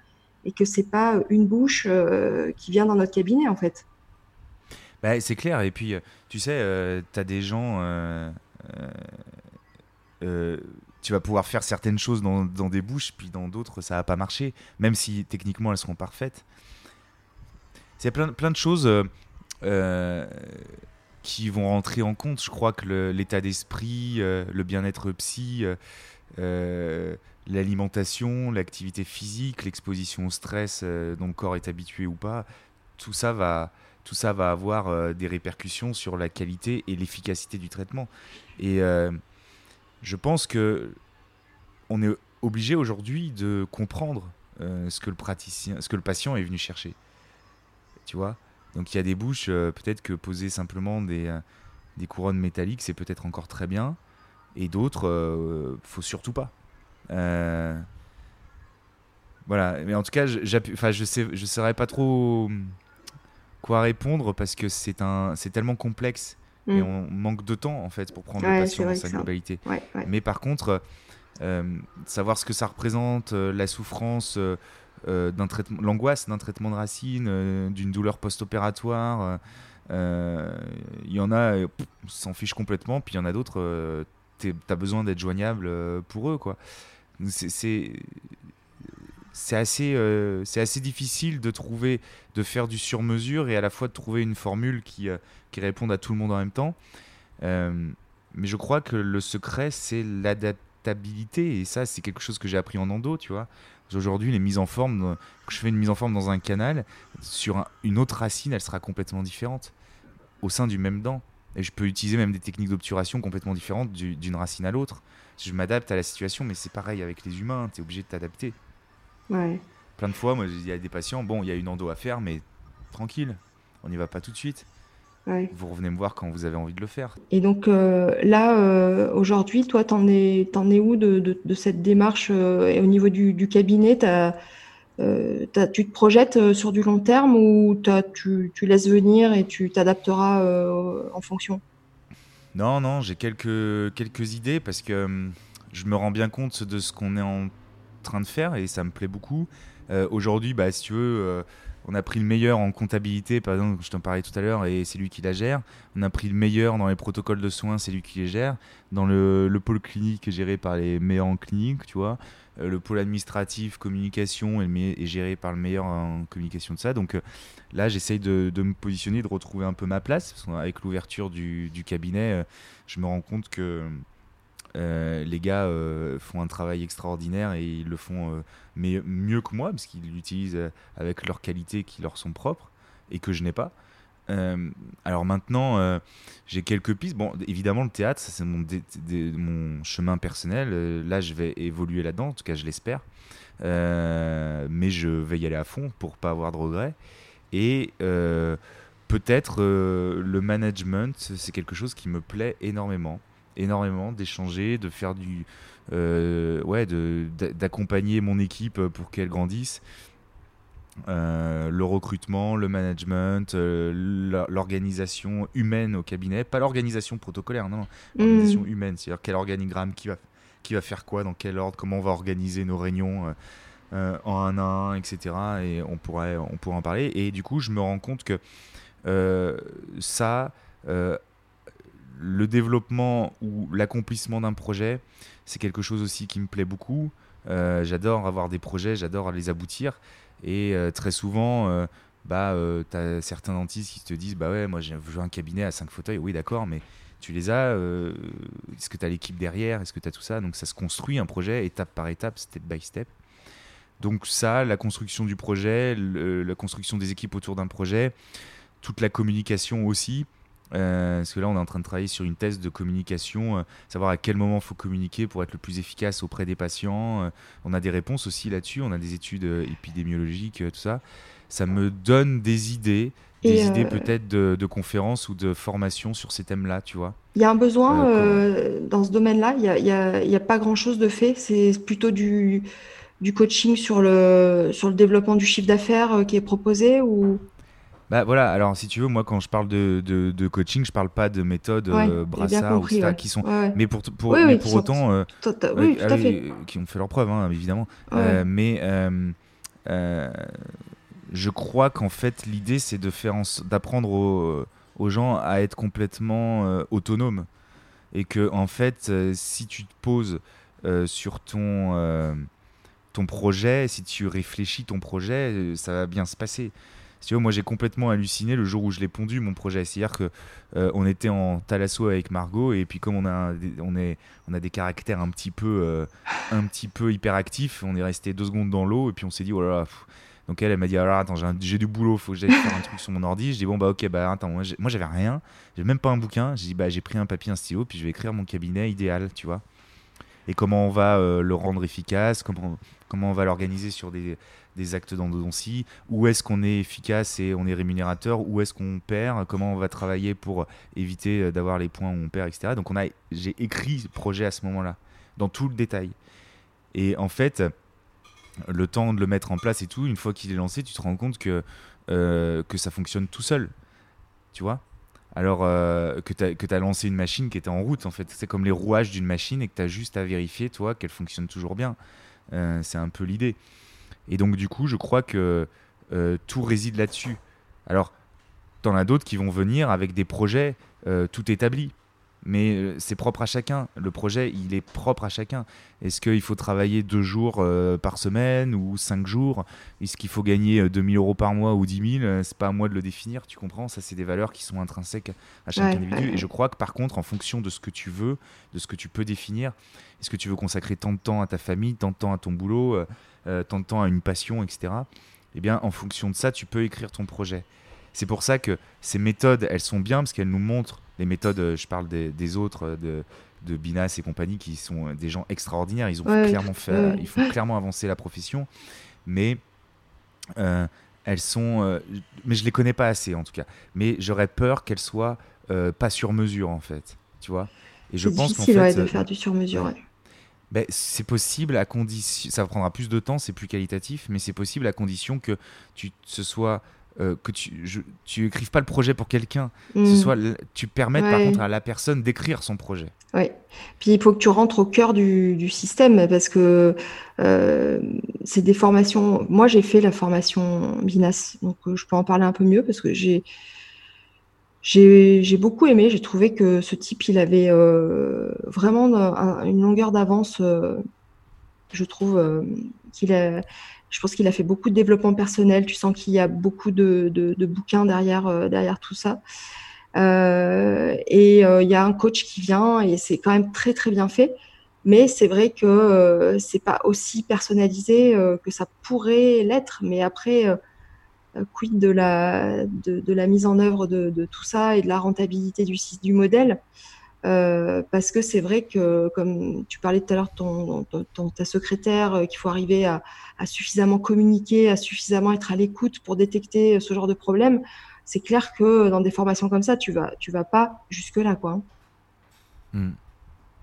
et que c'est pas une bouche qui vient dans notre cabinet, en fait. Bah, c'est clair. Et puis, tu sais, tu as des gens tu vas pouvoir faire certaines choses dans, des bouches, puis dans d'autres, ça va pas marcher, même si techniquement elles seront parfaites. C'est plein, plein de choses euh, euh, qui vont rentrer en compte. Je crois que l'état d'esprit, euh, le bien-être psy, l'alimentation, l'activité physique, l'exposition au stress dont le corps est habitué ou pas, tout ça va, tout ça va avoir des répercussions sur la qualité et l'efficacité du traitement. Et je pense que on est obligé aujourd'hui de comprendre euh, ce que le praticien, ce que le patient est venu chercher. Tu vois? Donc il y a des bouches, euh, peut-être que poser simplement des, euh, des couronnes métalliques, c'est peut-être encore très bien, et d'autres, faut surtout pas. Voilà, mais en tout cas, enfin, je sais, je saurais pas trop quoi répondre parce que c'est un, c'est tellement complexe et mm. on manque de temps en fait pour prendre le patient dans sa globalité. Mais par contre, euh, savoir ce que ça représente, euh, la souffrance euh, d'un traitement, l'angoisse d'un traitement de racine, d'une douleur post-opératoire. Il y en a, s'en fichent complètement, puis il y en a d'autres, tu as besoin d'être joignable pour eux. quoi. C'est c'est assez, difficile de trouver, de faire du sur-mesure et à la fois de trouver une formule qui, qui réponde à tout le monde en même temps. mais je crois que le secret, c'est l'adaptabilité et ça, c'est quelque chose que j'ai appris en endo, tu vois. Aujourd'hui, les mises en forme, je fais une mise en forme dans un canal, sur une autre racine, elle sera complètement différente au sein du même dent. Et je peux utiliser même des techniques d'obturation complètement différentes d'une racine à l'autre. Je m'adapte à la situation, mais c'est pareil avec les humains, tu es obligé de t'adapter. Plein de fois, moi, il y a des patients, bon, il y a une endo à faire, mais tranquille, on n'y va pas tout de suite. Vous revenez me voir quand vous avez envie de le faire. Et donc euh, là, euh, aujourd'hui, toi, t'en es, en es où de, de, cette démarche euh, et au niveau du, du cabinet as, Tu te projettes sur du long terme ou tu, tu, laisses venir et tu t'adapteras en fonction? Non, non, j'ai quelques, idées parce que hum, je me rends bien compte de ce qu'on est en train de faire et ça me plaît beaucoup. aujourd'hui, bah, si tu veux on a pris le meilleur en comptabilité, par exemple, je t'en parlais tout à l'heure, et c'est lui qui la gère. On a pris le meilleur dans les protocoles de soins, c'est lui qui les gère. Dans le, pôle clinique géré par les meilleurs en clinique, tu vois. Euh, le pôle administratif, communication est, géré par le meilleur en communication de ça. Donc euh, là, j'essaye de, me positionner, de retrouver un peu ma place. Avec l'ouverture du, cabinet, euh, je me rends compte que euh, les gars euh, font un travail extraordinaire et ils le font euh, mais mieux que moi parce qu'ils l'utilisent avec leurs qualités qui leur sont propres et que je n'ai pas. alors maintenant, j'ai quelques pistes. Bon, évidemment, le théâtre, c'est mon, mon, chemin personnel. là, je vais évoluer là-dedans, en tout cas, je l'espère. mais je vais y aller à fond pour pas avoir de regrets. Et peut-être le management, c'est quelque chose qui me plaît énormément énormément, d'échanger, de faire du. Euh, ouais, d'accompagner mon équipe pour qu'elle grandisse. Euh, le recrutement, le management, euh, l'organisation humaine au cabinet, pas l'organisation protocolaire, non, l'organisation mmh. humaine, c'est-à-dire quel organigramme, qui va, qui va faire quoi, dans quel ordre, comment on va organiser nos réunions, en un à un, etc. Et on pourrait, on pourrait en parler. Et du coup, je me rends compte que ça, le développement ou l'accomplissement d'un projet, c'est quelque chose aussi qui me plaît beaucoup. j'adore avoir des projets, j'adore les aboutir. Et très souvent, bah, tu as certains dentistes qui te disent Bah ouais, moi j'ai un cabinet à 5 fauteuils. Oui, d'accord, mais tu les as Est-ce que tu as l'équipe derrière? Est-ce que tu as tout ça? Donc ça se construit un projet étape par étape, step by step. Donc ça, la construction du projet, la construction des équipes autour d'un projet, toute la communication aussi. Euh, parce que là, on est en train de travailler sur une thèse de communication, euh, savoir à quel moment il faut communiquer pour être le plus efficace auprès des patients. Euh, on a des réponses aussi là-dessus, on a des études épidémiologiques, tout ça. Ça me donne des idées, des idées peut-être de, conférences ou de formations sur ces thèmes-là, tu vois. Il y a un besoin dans ce domaine-là, il n'y a, a, a, pas grand-chose de fait, c'est plutôt du, du coaching sur le, sur le développement du chiffre d'affaires qui est proposé ou? Bah voilà, alors si tu veux, moi quand je parle de, de, coaching, je parle pas de méthodes euh, brassard ou etc. qui sont. Mais pour, pour, mais pour autant. Euh, ah qui ont fait leur preuve, hein, évidemment. Euh, mais je crois qu'en fait, l'idée, c'est de faire d'apprendre aux, aux, gens à être complètement autonomes. Et que, en fait, si tu te poses sur ton, ton projet, si tu réfléchis ton projet, ça va bien se passer tu moi j'ai complètement halluciné le jour où je l'ai pondu mon projet. C'est-à-dire que euh, on était en talasso avec Margot et puis comme on a on est on a des caractères un petit peu euh, un petit peu hyperactifs, on est resté deux secondes dans l'eau et puis on s'est dit oh là là. Donc elle, elle m'a dit alors attends j'ai du boulot, faut que j'aille faire un truc sur mon ordi. Je dis bon bah ok bah attends moi j'avais rien, j'ai même pas un bouquin. J'ai dit bah j'ai pris un papier un stylo puis je vais écrire mon cabinet idéal, tu vois. Et comment on va euh, le rendre efficace, comment comment on va l'organiser sur des des actes d'endodontie, où est-ce qu'on est efficace et on est rémunérateur, où est-ce qu'on perd, comment on va travailler pour éviter euh, d'avoir les points où on perd, etc. Donc on a, j'ai écrit ce projet à ce moment-là, dans tout le détail. Et en fait, le temps de le mettre en place et tout, une fois qu'il est lancé, tu te rends compte que, euh, que ça fonctionne tout seul. Tu vois? Alors euh, que tu as, lancé une machine qui était en route, en fait. C'est comme les rouages d'une machine et que tu as juste à vérifier, toi, qu'elle fonctionne toujours bien. c'est un peu l'idée. Et donc, du coup, je crois que euh, tout réside là-dessus. Alors, t'en as d'autres qui vont venir avec des projets euh, tout établis. Mais euh, c'est propre à chacun. Le projet, il est propre à chacun. Est-ce qu'il faut travailler deux jours par semaine ou cinq jours? Est-ce qu'il faut gagner 2000 euros par mois ou 10 000 C'est pas à moi de le définir, tu comprends? Ça, c'est des valeurs qui sont intrinsèques à chaque individu. Et je crois que par contre, en fonction de ce que tu veux, de ce que tu peux définir, est-ce que tu veux consacrer tant de temps à ta famille, tant de temps à ton boulot euh, tant de temps à une passion, etc. Eh bien, en fonction de ça, tu peux écrire ton projet. C'est pour ça que ces méthodes, elles sont bien parce qu'elles nous montrent les méthodes. Euh, je parle des, autres, euh, de, de, Binas et compagnie, qui sont des gens extraordinaires. Ils ont clairement fait, ils font clairement avancer la profession, mais elles sont, mais je les connais pas assez en tout cas. Mais j'aurais peur qu'elles soient pas sur mesure en fait, tu vois? Et je pense qu'en fait, de faire du sur mesure. Ben, c'est possible à condition, ça prendra plus de temps, c'est plus qualitatif, mais c'est possible à condition que tu ce soit euh, que tu, je, tu écrives pas le projet pour quelqu'un, ce mm. soit tu permettes par contre à la personne d'écrire son projet. Oui. Puis il faut que tu rentres au cœur du, du système parce que euh, c'est des formations. Moi, j'ai fait la formation Binas, donc euh, je peux en parler un peu mieux parce que j'ai j'ai beaucoup aimé, j'ai trouvé que ce type, il avait euh, vraiment une longueur d'avance. Euh, je trouve euh, qu'il a, je pense qu'il a fait beaucoup de développement personnel. Tu sens qu'il y a beaucoup de, de, bouquins derrière, derrière tout ça. et il y a un coach qui vient et c'est quand même très très bien fait. Mais c'est vrai que c'est pas aussi personnalisé que ça pourrait l'être. Mais après, euh, quid de la, de, la mise en œuvre de, tout ça et de la rentabilité du, du modèle? Euh, parce que c'est vrai que, comme tu parlais tout à l'heure de ta secrétaire, euh, qu'il faut arriver à, suffisamment communiquer, à suffisamment être à l'écoute pour détecter ce genre de problème, c'est clair que dans des formations comme ça, tu vas, tu vas pas jusque-là. quoi. Hmm.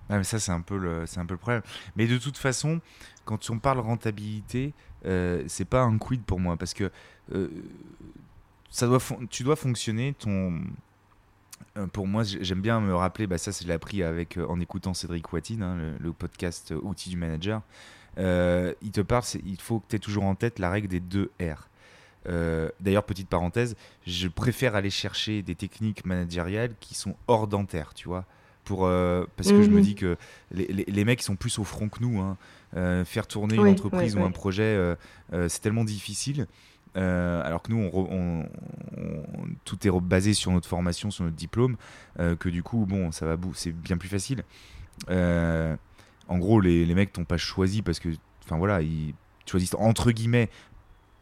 mais ça, c'est un, peu le, un peu le problème. Mais de toute façon, quand on parle rentabilité, euh, c'est pas un quid pour moi parce que euh, ça doit tu dois fonctionner ton euh, pour moi, j'aime bien me rappeler, bah ça, je l'ai appris avec, en écoutant Cédric Watine, hein, le, podcast Outils du manager. il te parle, il faut que tu aies toujours en tête la règle des deux R. D'ailleurs, petite parenthèse, je préfère aller chercher des techniques managériales qui sont hors dentaire, tu vois. Pour, parce que je me mhm. dis que les, les, mecs sont plus au front que nous. Hein. faire tourner une entreprise ou un projet, c'est tellement difficile. Euh, alors que nous, tout est basé sur notre formation, sur notre diplôme, euh, que du coup, bon, ça va, c'est bien plus facile. Euh, en gros, les, les mecs t'ont pas choisi parce que, enfin voilà, ils choisissent entre guillemets,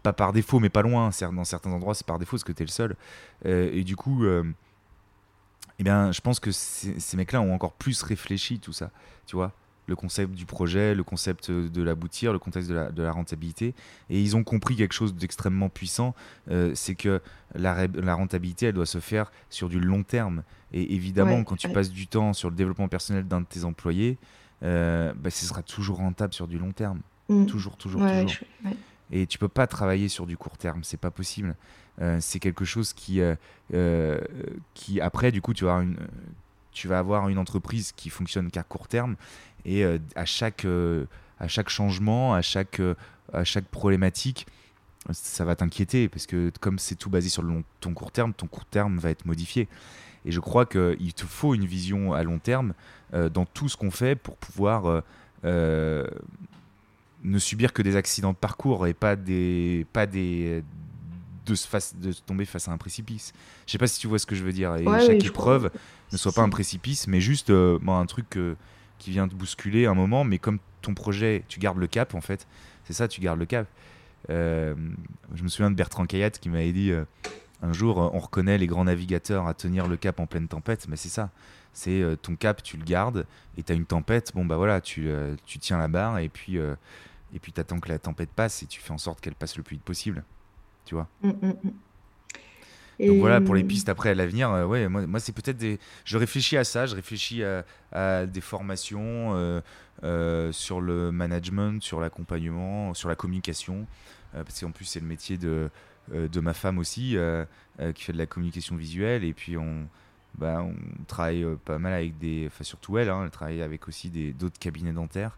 pas par défaut, mais pas loin. Dans certains endroits, c'est par défaut parce que t'es le seul. et du coup, eh bien, je pense que ces mecs-là ont encore plus réfléchi tout ça, tu vois le concept du projet, le concept de l'aboutir, le contexte de la, de la, rentabilité. Et ils ont compris quelque chose d'extrêmement puissant, euh, c'est que la, la, rentabilité, elle doit se faire sur du long terme. Et évidemment, quand tu passes du temps sur le développement personnel d'un de tes employés, euh, bah, ce sera toujours rentable sur du long terme. Mm. Toujours, toujours, toujours. Et tu peux pas travailler sur du court terme, c'est pas possible. Euh, c'est quelque chose qui, qui, après, du coup, tu vas, une, tu vas avoir une entreprise qui fonctionne qu'à court terme et euh, à, chaque, euh, à chaque changement, à chaque, euh, à chaque problématique, ça va t'inquiéter parce que comme c'est tout basé sur le long, ton court terme, ton court terme va être modifié. Et je crois qu'il te faut une vision à long terme dans tout ce qu'on fait pour pouvoir ne subir que des accidents de parcours et pas des, pas des, de, se face, de tomber face à un précipice. Je sais pas si tu vois ce que je veux dire. Et chaque épreuve ne soit pas un précipice, mais juste un truc qui vient te bousculer un moment, mais comme ton projet, tu gardes le cap en fait, c'est ça, tu gardes le cap. Euh, je me souviens de Bertrand Kayat qui m'avait dit euh, un jour, on reconnaît les grands navigateurs à tenir le cap en pleine tempête, mais c'est ça. C'est euh, ton cap, tu le gardes, et tu as une tempête, bon bah voilà, tu, tu tiens la barre, et puis et puis attends que la tempête passe, et tu fais en sorte qu'elle passe le plus vite possible. Tu vois mm, mm, Donc voilà, pour les pistes après à l'avenir, euh, ouais, moi, moi c'est peut-être des. Je réfléchis à ça, je réfléchis à, des formations euh, euh, sur le management, sur l'accompagnement, sur la communication, parce qu'en plus c'est le métier de, de ma femme aussi, qui fait de la communication visuelle, et puis on, bah, on travaille pas mal avec des. Enfin, surtout elle, hein, elle travaille avec aussi d'autres cabinets dentaires.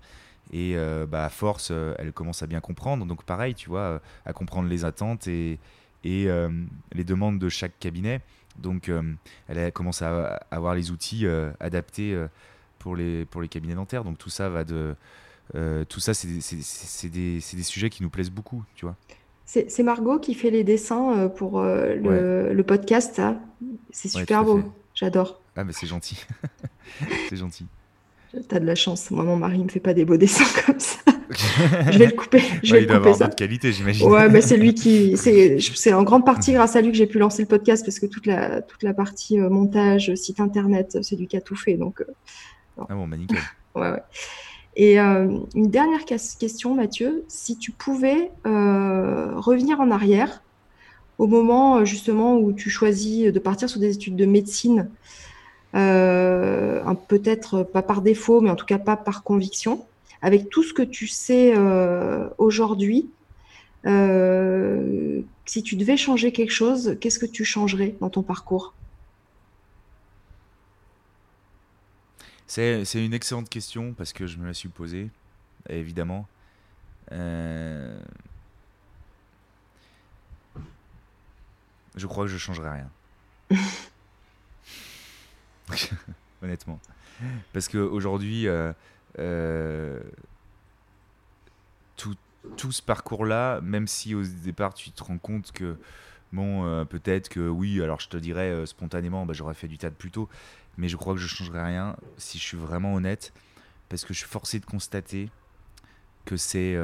Et bah, à force, elle commence à bien comprendre. Donc pareil, tu vois, à comprendre les attentes et et euh, les demandes de chaque cabinet. Donc, euh, elle commence à avoir les outils euh, adaptés pour, les, pour les cabinets dentaires. Donc, tout ça va de. tout ça, c'est des, des, sujets qui nous plaisent beaucoup, tu vois. C'est Margot qui fait les dessins pour le, le, podcast, C'est super beau. J'adore. Ah, mais c'est gentil. c'est gentil. T'as de la chance. Moi, mon mari me fait pas des beaux dessins comme ça. je vais le couper. Je vais il doit avoir d'autres qualités, j'imagine. Ouais, mais c'est lui qui. C'est en grande partie grâce à lui que j'ai pu lancer le podcast parce que toute la, toute la partie euh, montage, site internet, c'est lui qui a tout fait. Donc, euh, ah bon, bah nickel. ouais, ouais. Et euh, une dernière question, Mathieu. Si tu pouvais revenir en arrière au moment justement où tu choisis de partir sur des études de médecine, peut-être pas par défaut, mais en tout cas pas par conviction, avec tout ce que tu sais euh, aujourd'hui, euh, si tu devais changer quelque chose, qu'est-ce que tu changerais dans ton parcours? C'est une excellente question parce que je me la suis posée, évidemment. Euh, je crois que je changerai rien. Honnêtement. Parce qu'aujourd'hui, euh, tout, tout, ce parcours-là, même si au départ tu te rends compte que, bon, euh, peut-être que oui, alors je te dirais euh, spontanément, bah, j'aurais fait du tas de plus tôt, mais je crois que je changerai rien si je suis vraiment honnête, parce que je suis forcé de constater que c'est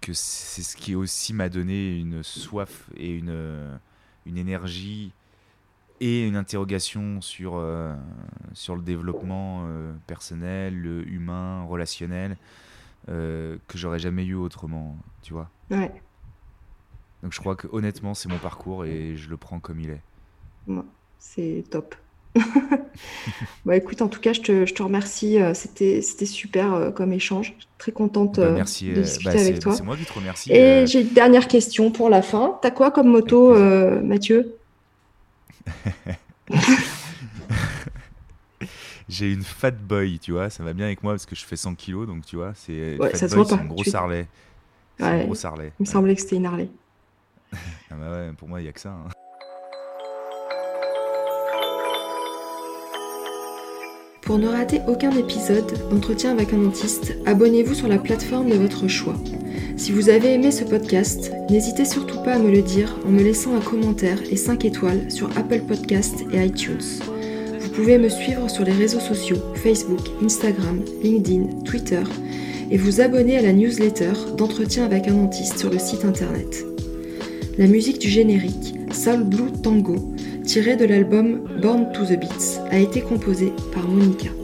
que c'est ce qui aussi m'a donné une soif et une, une énergie et une interrogation sur, euh, sur le développement euh, personnel, humain, relationnel, euh, que j'aurais jamais eu autrement, tu vois. Ouais. Donc je crois que honnêtement, c'est mon parcours et je le prends comme il est. c'est top. bah écoute, en tout cas, je te, je te remercie. C'était, c'était super comme échange. Très contente bah, merci, de discuter bah, avec toi. C'est moi qui te remercie. Et j'ai une dernière question pour la fin. T'as quoi comme moto, j'ai une fat boy, tu vois, ça va bien avec moi parce que je fais 100 kilos, donc tu vois, c'est Ouais, ça fat se boy, voit c'est pas. un gros Tu- sarlet. C'est Ouais. un gros sarlet. Il me Ouais. semblait que c'était une Harley. Ah bah ouais, pour moi, il y a que ça. hein. Pour ne rater aucun épisode d'entretien avec un dentiste, abonnez-vous sur la plateforme de votre choix. Si vous avez aimé ce podcast, n'hésitez surtout pas à me le dire en me laissant un commentaire et 5 étoiles sur Apple Podcast et iTunes. Vous pouvez me suivre sur les réseaux sociaux Facebook, Instagram, LinkedIn, Twitter et vous abonner à la newsletter d'entretien avec un dentiste sur le site internet. La musique du générique, Soul Blue Tango, tiré de l'album Born to the Beats, a été composée par Monica.